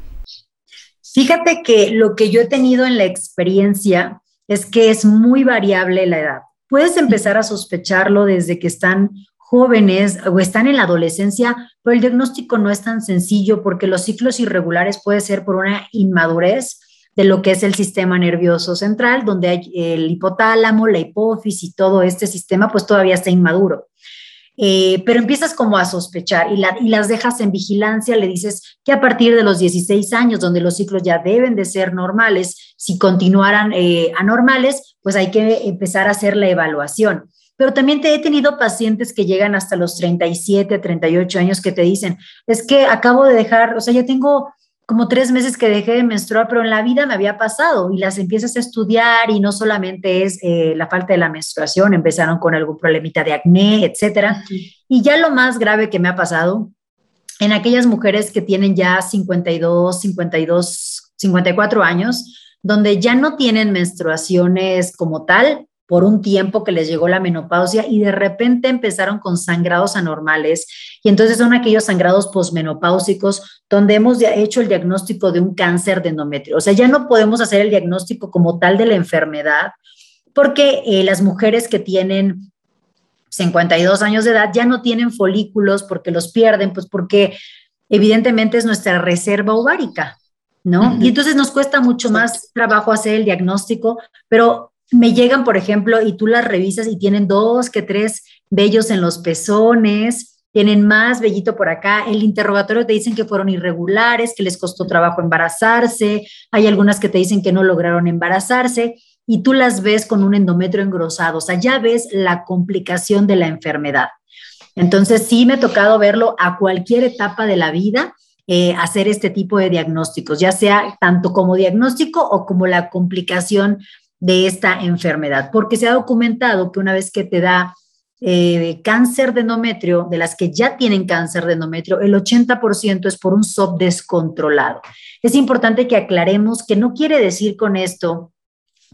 Fíjate que lo que yo he tenido en la experiencia es que es muy variable la edad. Puedes empezar a sospecharlo desde que están jóvenes o están en la adolescencia, pero el diagnóstico no es tan sencillo porque los ciclos irregulares puede ser por una inmadurez de lo que es el sistema nervioso central, donde hay el hipotálamo, la hipófisis y todo este sistema, pues todavía está inmaduro. Eh, pero empiezas como a sospechar y, y, las dejas en vigilancia, le dices que a partir de los 16 años, donde los ciclos ya deben de ser normales, si continuaran eh, anormales, pues hay que empezar a hacer la evaluación. Pero también te he tenido pacientes que llegan hasta los 37, 38 años que te dicen, es que acabo de dejar, o sea, ya tengo como tres meses que dejé de menstruar, pero en la vida me había pasado y las empiezas a estudiar y no solamente es eh, la falta de la menstruación, empezaron con algún problemita de acné, etcétera. Y ya lo más grave que me ha pasado en aquellas mujeres que tienen ya 52, 52, 54 años, donde ya no tienen menstruaciones como tal, por un tiempo que les llegó la menopausia y de repente empezaron con sangrados anormales y entonces son aquellos sangrados posmenopáusicos donde hemos hecho el diagnóstico de un cáncer de endometrio. O sea, ya no podemos hacer el diagnóstico como tal de la enfermedad porque eh, las mujeres que tienen 52 años de edad ya no tienen folículos porque los pierden, pues porque evidentemente es nuestra reserva ovárica, ¿no? Y entonces nos cuesta mucho más trabajo hacer el diagnóstico, pero me llegan, por ejemplo, y tú las revisas y tienen dos que tres vellos en los pezones, tienen más vellito por acá. El interrogatorio te dicen que fueron irregulares, que les costó trabajo embarazarse. Hay algunas que te dicen que no lograron embarazarse y tú las ves con un endometrio engrosado. O sea, ya ves la complicación de la enfermedad. Entonces, sí me ha tocado verlo a cualquier etapa de la vida. Eh, hacer este tipo de diagnósticos, ya sea tanto como diagnóstico o como la complicación de esta enfermedad, porque se ha documentado que una vez que te da eh, cáncer de endometrio, de las que ya tienen cáncer de endometrio, el 80% es por un SOP descontrolado. Es importante que aclaremos que no quiere decir con esto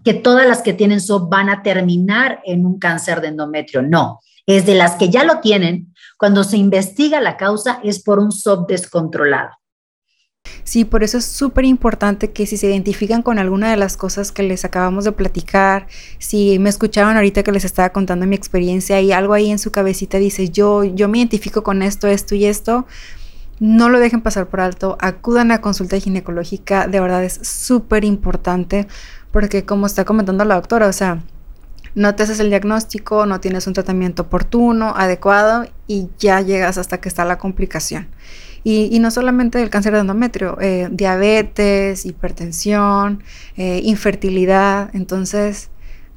que todas las que tienen SOP van a terminar en un cáncer de endometrio, no. Es de las que ya lo tienen, cuando se investiga la causa es por un SOP descontrolado. Sí, por eso es súper importante que si se identifican con alguna de las cosas que les acabamos de platicar, si me escucharon ahorita que les estaba contando mi experiencia y algo ahí en su cabecita dice, yo, yo me identifico con esto, esto y esto, no lo dejen pasar por alto, acudan a consulta ginecológica, de verdad es súper importante porque como está comentando la doctora, o sea, no te haces el diagnóstico, no tienes un tratamiento oportuno, adecuado y ya llegas hasta que está la complicación. Y, no solamente el cáncer de endometrio, eh, diabetes, hipertensión, eh, infertilidad. Entonces,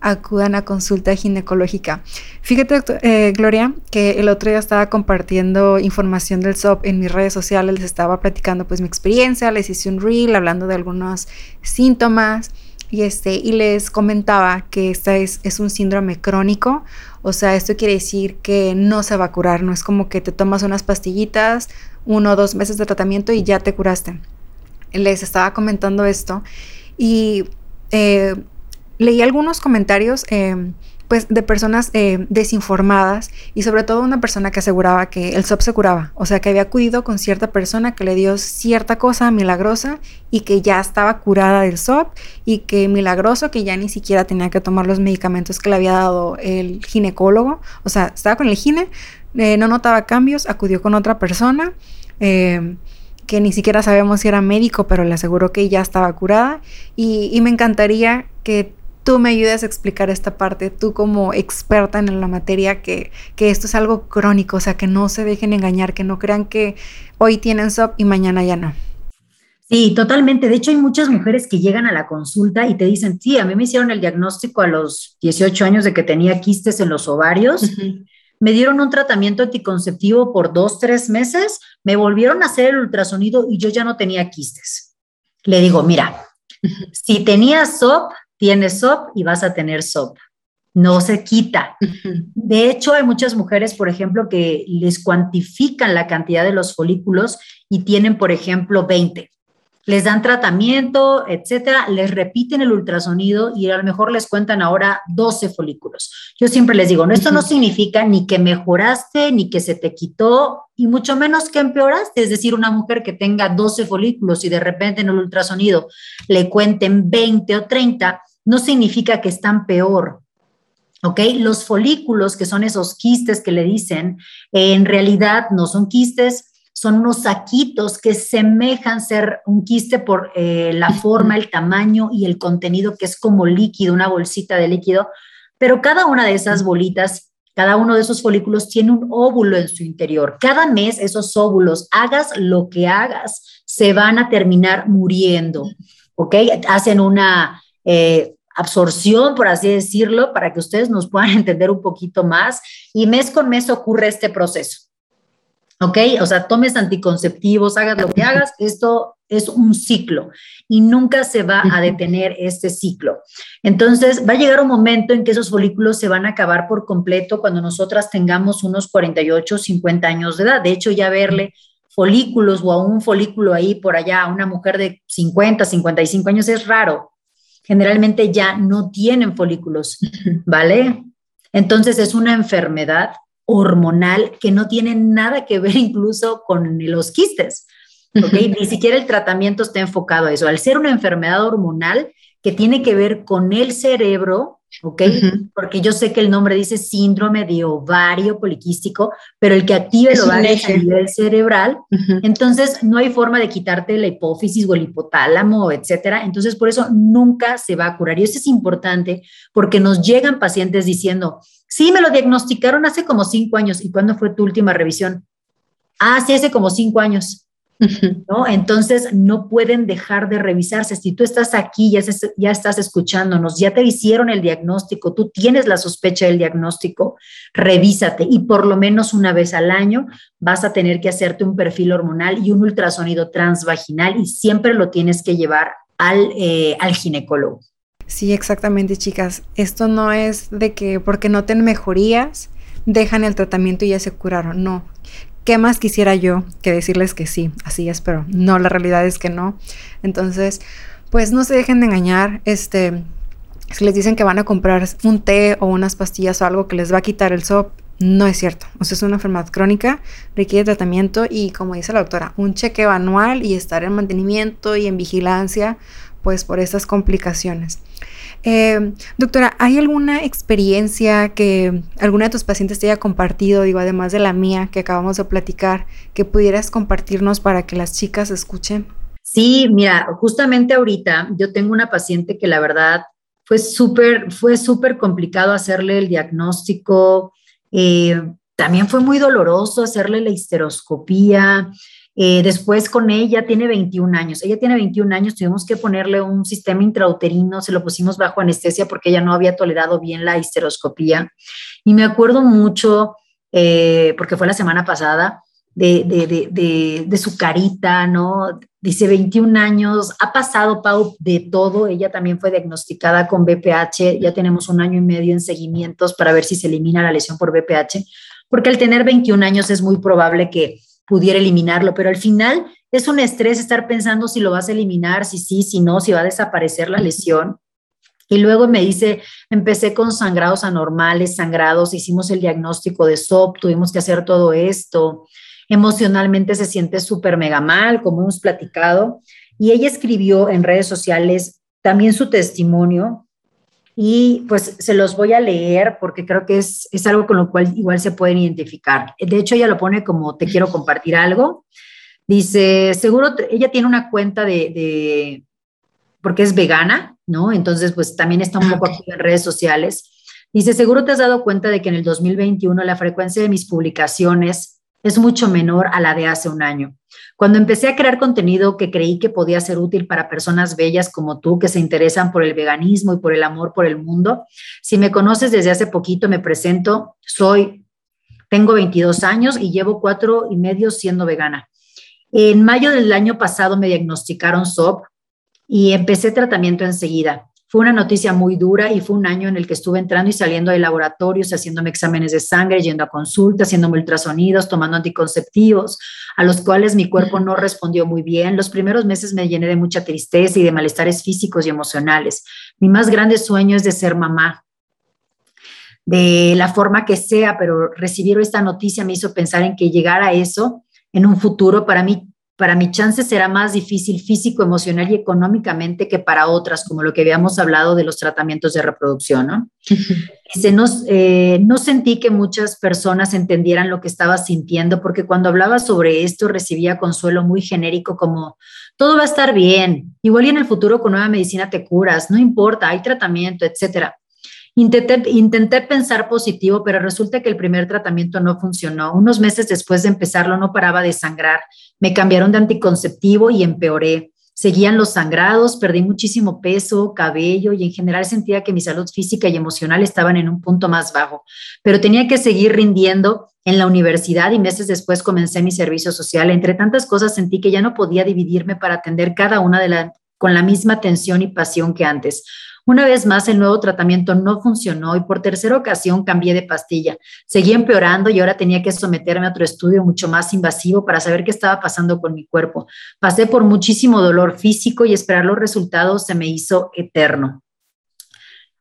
acudan a consulta ginecológica. Fíjate, eh, Gloria, que el otro día estaba compartiendo información del SOP en mis redes sociales, les estaba platicando pues mi experiencia, les hice un reel hablando de algunos síntomas y, este, y les comentaba que este es, es un síndrome crónico, o sea, esto quiere decir que no se va a curar, no es como que te tomas unas pastillitas, uno o dos meses de tratamiento y ya te curaste. Les estaba comentando esto y eh, leí algunos comentarios eh, pues de personas eh, desinformadas y sobre todo una persona que aseguraba que el SOP se curaba, o sea que había acudido con cierta persona que le dio cierta cosa milagrosa y que ya estaba curada del SOP y que milagroso que ya ni siquiera tenía que tomar los medicamentos que le había dado el ginecólogo, o sea, estaba con el gine, eh, no notaba cambios, acudió con otra persona. Eh, que ni siquiera sabemos si era médico, pero le aseguró que ya estaba curada. Y, me encantaría que tú me ayudes a explicar esta parte, tú como experta en la materia, que, que, esto es algo crónico, o sea, que no se dejen engañar, que no crean que hoy tienen SOP y mañana ya no. Sí, totalmente. De hecho, hay muchas mujeres que llegan a la consulta y te dicen, sí, a mí me hicieron el diagnóstico a los 18 años de que tenía quistes en los ovarios me dieron un tratamiento anticonceptivo por dos, tres meses, me volvieron a hacer el ultrasonido y yo ya no tenía quistes. Le digo, mira, si tenías SOP, tienes SOP y vas a tener SOP. No se quita. De hecho, hay muchas mujeres, por ejemplo, que les cuantifican la cantidad de los folículos y tienen, por ejemplo, 20 les dan tratamiento, etcétera, les repiten el ultrasonido y a lo mejor les cuentan ahora 12 folículos. Yo siempre les digo, esto no significa ni que mejoraste, ni que se te quitó, y mucho menos que empeoraste. Es decir, una mujer que tenga 12 folículos y de repente en el ultrasonido le cuenten 20 o 30, no significa que están peor. ¿Ok? Los folículos, que son esos quistes que le dicen, en realidad no son quistes, son unos saquitos que semejan ser un quiste por eh, la forma, el tamaño y el contenido, que es como líquido, una bolsita de líquido, pero cada una de esas bolitas, cada uno de esos folículos tiene un óvulo en su interior. Cada mes esos óvulos, hagas lo que hagas, se van a terminar muriendo, ¿ok? Hacen una... Eh, absorción, por así decirlo, para que ustedes nos puedan entender un poquito más. Y mes con mes ocurre este proceso. ¿ok? O sea, tomes anticonceptivos, hagas lo que hagas, esto es un ciclo y nunca se va a detener este ciclo. Entonces, va a llegar un momento en que esos folículos se van a acabar por completo cuando nosotras tengamos unos 48, 50 años de edad. De hecho, ya verle folículos o a un folículo ahí por allá, a una mujer de 50, 55 años es raro. Generalmente ya no tienen folículos, ¿vale? Entonces es una enfermedad hormonal que no tiene nada que ver incluso con los quistes. Ni siquiera el tratamiento está enfocado a eso. Al ser una enfermedad hormonal que tiene que ver con el cerebro, ¿ok? Porque yo sé que el nombre dice síndrome de ovario poliquístico, pero el que activa el ovario es a nivel cerebral, entonces no hay forma de quitarte la hipófisis o el hipotálamo, etcétera. Entonces, por eso nunca se va a curar. Y eso es importante porque nos llegan pacientes diciendo, sí, me lo diagnosticaron hace como cinco años. ¿Y cuándo fue tu última revisión? Ah, sí, hace como cinco años. ¿No? Entonces no pueden dejar de revisarse. Si tú estás aquí, ya, ya estás escuchándonos, ya te hicieron el diagnóstico, tú tienes la sospecha del diagnóstico, revísate y por lo menos una vez al año vas a tener que hacerte un perfil hormonal y un ultrasonido transvaginal y siempre lo tienes que llevar al, eh, al ginecólogo. Sí, exactamente, chicas. Esto no es de que porque no ten mejorías, dejan el tratamiento y ya se curaron. No, ¿Qué más quisiera yo que decirles que sí? Así es, pero no, la realidad es que no. Entonces, pues no se dejen de engañar. Este, si les dicen que van a comprar un té o unas pastillas o algo que les va a quitar el SOP, no es cierto. O sea, es una enfermedad crónica, requiere tratamiento y, como dice la doctora, un chequeo anual y estar en mantenimiento y en vigilancia, pues por estas complicaciones. Eh, doctora, ¿hay alguna experiencia que alguna de tus pacientes te haya compartido, digo, además de la mía que acabamos de platicar, que pudieras compartirnos para que las chicas escuchen? Sí, mira, justamente ahorita yo tengo una paciente que la verdad fue súper, fue súper complicado hacerle el diagnóstico. Eh, también fue muy doloroso hacerle la histeroscopía. Eh, después con ella tiene 21 años. Ella tiene 21 años, tuvimos que ponerle un sistema intrauterino, se lo pusimos bajo anestesia porque ella no había tolerado bien la histeroscopía. Y me acuerdo mucho, eh, porque fue la semana pasada, de, de, su carita, ¿no? Dice 21 años, ha pasado Pau de todo, ella también fue diagnosticada con BPH, ya tenemos un año y medio en seguimientos para ver si se elimina la lesión por BPH, porque al tener 21 años es muy probable que pudiera eliminarlo, pero al final es un estrés estar pensando si lo vas a eliminar, si sí, si no, si va a desaparecer la lesión. Y luego me dice, empecé con sangrados anormales, sangrados, hicimos el diagnóstico de SOP, tuvimos que hacer todo esto. Emocionalmente se siente súper mega mal, como hemos platicado. Y ella escribió en redes sociales también su testimonio y pues se los voy a leer porque creo que es, es algo con lo cual igual se pueden identificar. De hecho, ella lo pone como te quiero compartir algo. Dice, seguro ella tiene una cuenta de, de, porque es vegana, ¿no? Entonces, pues también está un poco activa en redes sociales. Dice, seguro te has dado cuenta de que en el 2021 la frecuencia de mis publicaciones es mucho menor a la de hace un año. Cuando empecé a crear contenido que creí que podía ser útil para personas bellas como tú que se interesan por el veganismo y por el amor por el mundo, si me conoces desde hace poquito, me presento, soy, tengo 22 años y llevo cuatro y medio siendo vegana. En mayo del año pasado me diagnosticaron SOP y empecé tratamiento enseguida. Fue una noticia muy dura y fue un año en el que estuve entrando y saliendo de laboratorios, haciéndome exámenes de sangre, yendo a consultas, haciéndome ultrasonidos, tomando anticonceptivos, a los cuales mi cuerpo no respondió muy bien. Los primeros meses me llené de mucha tristeza y de malestares físicos y emocionales. Mi más grande sueño es de ser mamá, de la forma que sea, pero recibir esta noticia me hizo pensar en que llegar a eso en un futuro para mí para mi chance será más difícil físico, emocional y económicamente que para otras, como lo que habíamos hablado de los tratamientos de reproducción, ¿no? Eh, no sentí que muchas personas entendieran lo que estaba sintiendo, porque cuando hablaba sobre esto recibía consuelo muy genérico como, todo va a estar bien, igual y en el futuro con nueva medicina te curas, no importa, hay tratamiento, etcétera. Intenté, intenté, pensar positivo, pero resulta que el primer tratamiento no funcionó. Unos meses después de empezarlo no paraba de sangrar. Me cambiaron de anticonceptivo y empeoré. Seguían los sangrados, perdí muchísimo peso, cabello y en general sentía que mi salud física y emocional estaban en un punto más bajo. Pero tenía que seguir rindiendo en la universidad y meses después comencé mi servicio social. Entre tantas cosas sentí que ya no podía dividirme para atender cada una de la, con la misma atención y pasión que antes. Una vez más, el nuevo tratamiento no funcionó y por tercera ocasión cambié de pastilla. Seguí empeorando y ahora tenía que someterme a otro estudio mucho más invasivo para saber qué estaba pasando con mi cuerpo. Pasé por muchísimo dolor físico y esperar los resultados se me hizo eterno.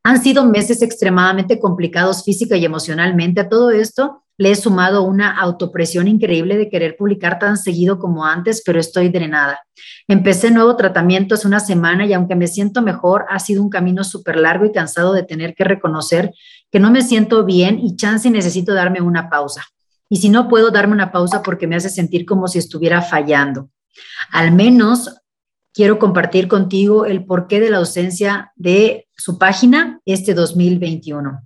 Han sido meses extremadamente complicados física y emocionalmente. A todo esto le he sumado una autopresión increíble de querer publicar tan seguido como antes, pero estoy drenada. Empecé nuevo tratamiento hace una semana y aunque me siento mejor, ha sido un camino súper largo y cansado de tener que reconocer que no me siento bien y chance necesito darme una pausa. Y si no puedo darme una pausa porque me hace sentir como si estuviera fallando. Al menos quiero compartir contigo el porqué de la ausencia de su página este 2021.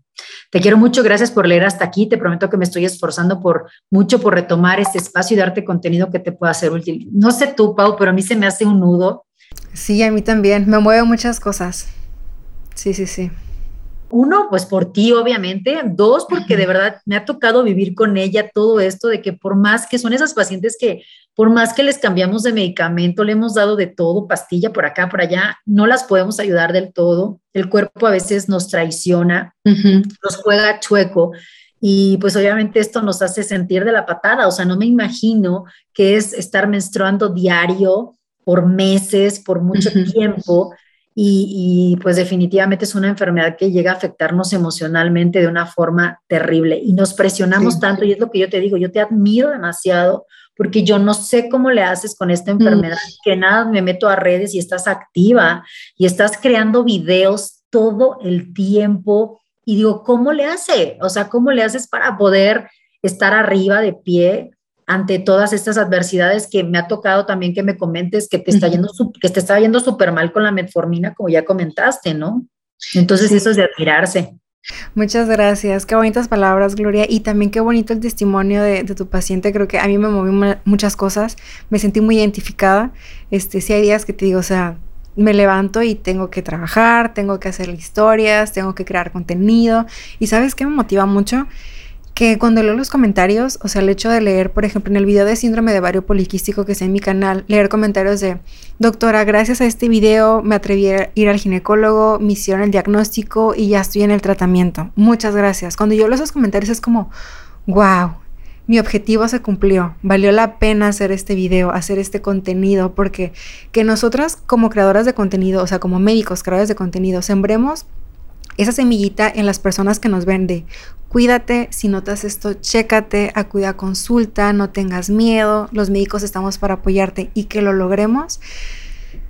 Te quiero mucho, gracias por leer hasta aquí. Te prometo que me estoy esforzando por mucho por retomar este espacio y darte contenido que te pueda ser útil. No sé tú, Pau, pero a mí se me hace un nudo. Sí, a mí también. Me mueven muchas cosas. Sí, sí, sí. Uno, pues por ti, obviamente. Dos, porque de verdad me ha tocado vivir con ella todo esto de que por más que son esas pacientes que por más que les cambiamos de medicamento, le hemos dado de todo, pastilla por acá, por allá, no las podemos ayudar del todo. El cuerpo a veces nos traiciona, nos juega chueco. Y pues obviamente esto nos hace sentir de la patada, o sea, no me imagino que es estar menstruando diario por meses, por mucho tiempo, y, pues definitivamente es una enfermedad que llega a afectarnos emocionalmente de una forma terrible y nos presionamos tanto y es lo que yo te digo, yo te admiro demasiado porque yo no sé cómo le haces con esta mm. enfermedad, que nada, me meto a redes y estás activa y estás creando videos todo el tiempo y digo, ¿cómo le hace? O sea, ¿cómo le haces para poder estar arriba de pie ante todas estas adversidades que me ha tocado también que me comentes que te está yendo, que te está yendo súper mal con la metformina, como ya comentaste, ¿no? Entonces eso es de admirarse. Muchas gracias, qué bonitas palabras, Gloria, y también qué bonito el testimonio de, tu paciente, creo que a mí me movió muchas cosas, me sentí muy identificada, este, sí hay días que te digo, o sea, me levanto y tengo que trabajar, tengo que hacer historias, tengo que crear contenido, y ¿sabes qué me motiva mucho? Que cuando leo los comentarios, o sea, el hecho de leer, por ejemplo, en el video de síndrome de vario poliquístico que está en mi canal, leer comentarios de, doctora, gracias a este video me atreví a ir al ginecólogo, me hicieron el diagnóstico y ya estoy en el tratamiento. Muchas gracias. Cuando yo leo esos comentarios es como, wow, mi objetivo se cumplió, valió la pena hacer este video, hacer este contenido, porque que nosotras como creadoras de contenido, o sea, como médicos, creadores de contenido, sembremos esa semillita en las personas que nos ven cuídate, si notas esto, chécate, acude a consulta, no tengas miedo, los médicos estamos para apoyarte y que lo logremos,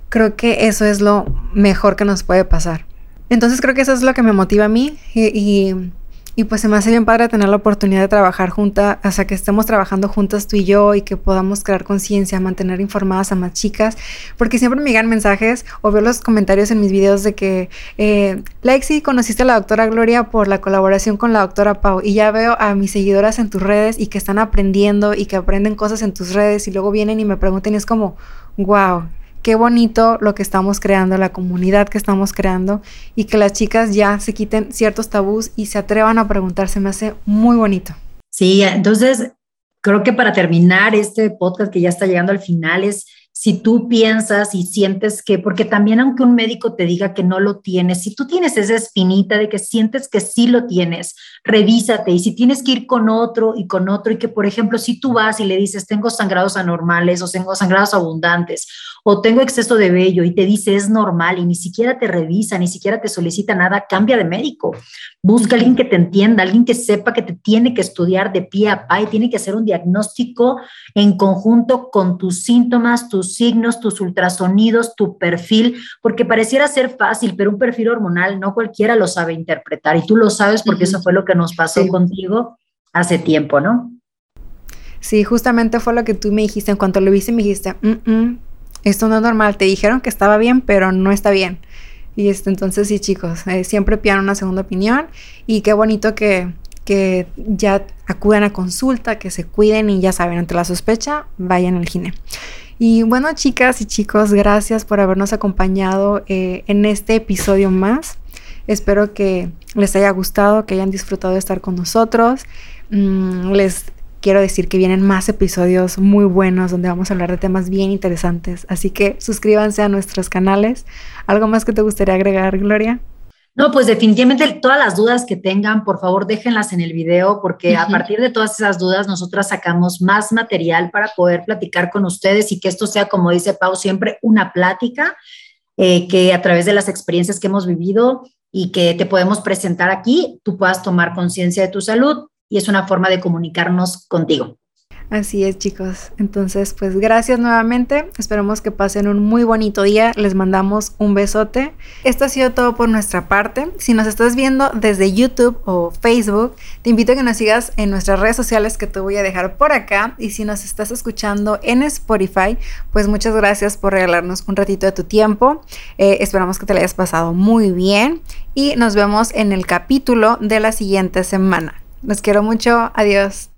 creo que eso es lo mejor que nos puede pasar. Entonces creo que eso es lo que me motiva a mí y pues se me hace bien padre tener la oportunidad de trabajar juntas, o sea, que estemos trabajando juntas tú y yo y que podamos crear conciencia, mantener informadas a más chicas, porque siempre me llegan mensajes o veo los comentarios en mis videos de que, eh, Lexi, conociste a la doctora Gloria por la colaboración con la doctora Pau y ya veo a mis seguidoras en tus redes y que están aprendiendo y que aprenden cosas en tus redes y luego vienen y me preguntan y es como, wow, qué bonito lo que estamos creando, la comunidad que estamos creando y que las chicas ya se quiten ciertos tabús y se atrevan a preguntarse, me hace muy bonito. Sí, entonces creo que para terminar este podcast que ya está llegando al final es si tú piensas y sientes que, porque también aunque un médico te diga que no lo tienes, si tú tienes esa espinita de que sientes que sí lo tienes, revísate y si tienes que ir con otro y con otro y que, por ejemplo, si tú vas y le dices, tengo sangrados anormales o tengo sangrados abundantes o tengo exceso de vello y te dice es normal y ni siquiera te revisa, ni siquiera te solicita nada, cambia de médico. Busca a alguien que te entienda, alguien que sepa que te tiene que estudiar de pie a pie, tiene que hacer un diagnóstico en conjunto con tus síntomas, tus signos, tus ultrasonidos, tu perfil, porque pareciera ser fácil, pero un perfil hormonal no cualquiera lo sabe interpretar y tú lo sabes porque eso fue lo que nos pasó contigo hace tiempo, ¿no? Sí, justamente fue lo que tú me dijiste. En cuanto lo viste, me dijiste, mm, mm, esto no es normal. Te dijeron que estaba bien, pero no está bien. Y este, entonces sí, chicos, eh, siempre pidan una segunda opinión. Y qué bonito que, que ya acudan a consulta, que se cuiden y ya saben, ante la sospecha, vayan al gine. Y bueno, chicas y chicos, gracias por habernos acompañado eh, en este episodio más. Espero que les haya gustado, que hayan disfrutado de estar con nosotros. Mm, les quiero decir que vienen más episodios muy buenos donde vamos a hablar de temas bien interesantes. Así que suscríbanse a nuestros canales. ¿Algo más que te gustaría agregar, Gloria? No, pues definitivamente todas las dudas que tengan, por favor déjenlas en el video porque a partir de todas esas dudas nosotras sacamos más material para poder platicar con ustedes y que esto sea, como dice Pau, siempre una plática eh, que a través de las experiencias que hemos vivido y que te podemos presentar aquí, tú puedas tomar conciencia de tu salud y es una forma de comunicarnos contigo. Así es, chicos. Entonces, pues gracias nuevamente. Esperamos que pasen un muy bonito día. Les mandamos un besote. Esto ha sido todo por nuestra parte. Si nos estás viendo desde YouTube o Facebook, te invito a que nos sigas en nuestras redes sociales que te voy a dejar por acá. Y si nos estás escuchando en Spotify, pues muchas gracias por regalarnos un ratito de tu tiempo. Eh, esperamos que te lo hayas pasado muy bien. Y nos vemos en el capítulo de la siguiente semana. Los quiero mucho. Adiós.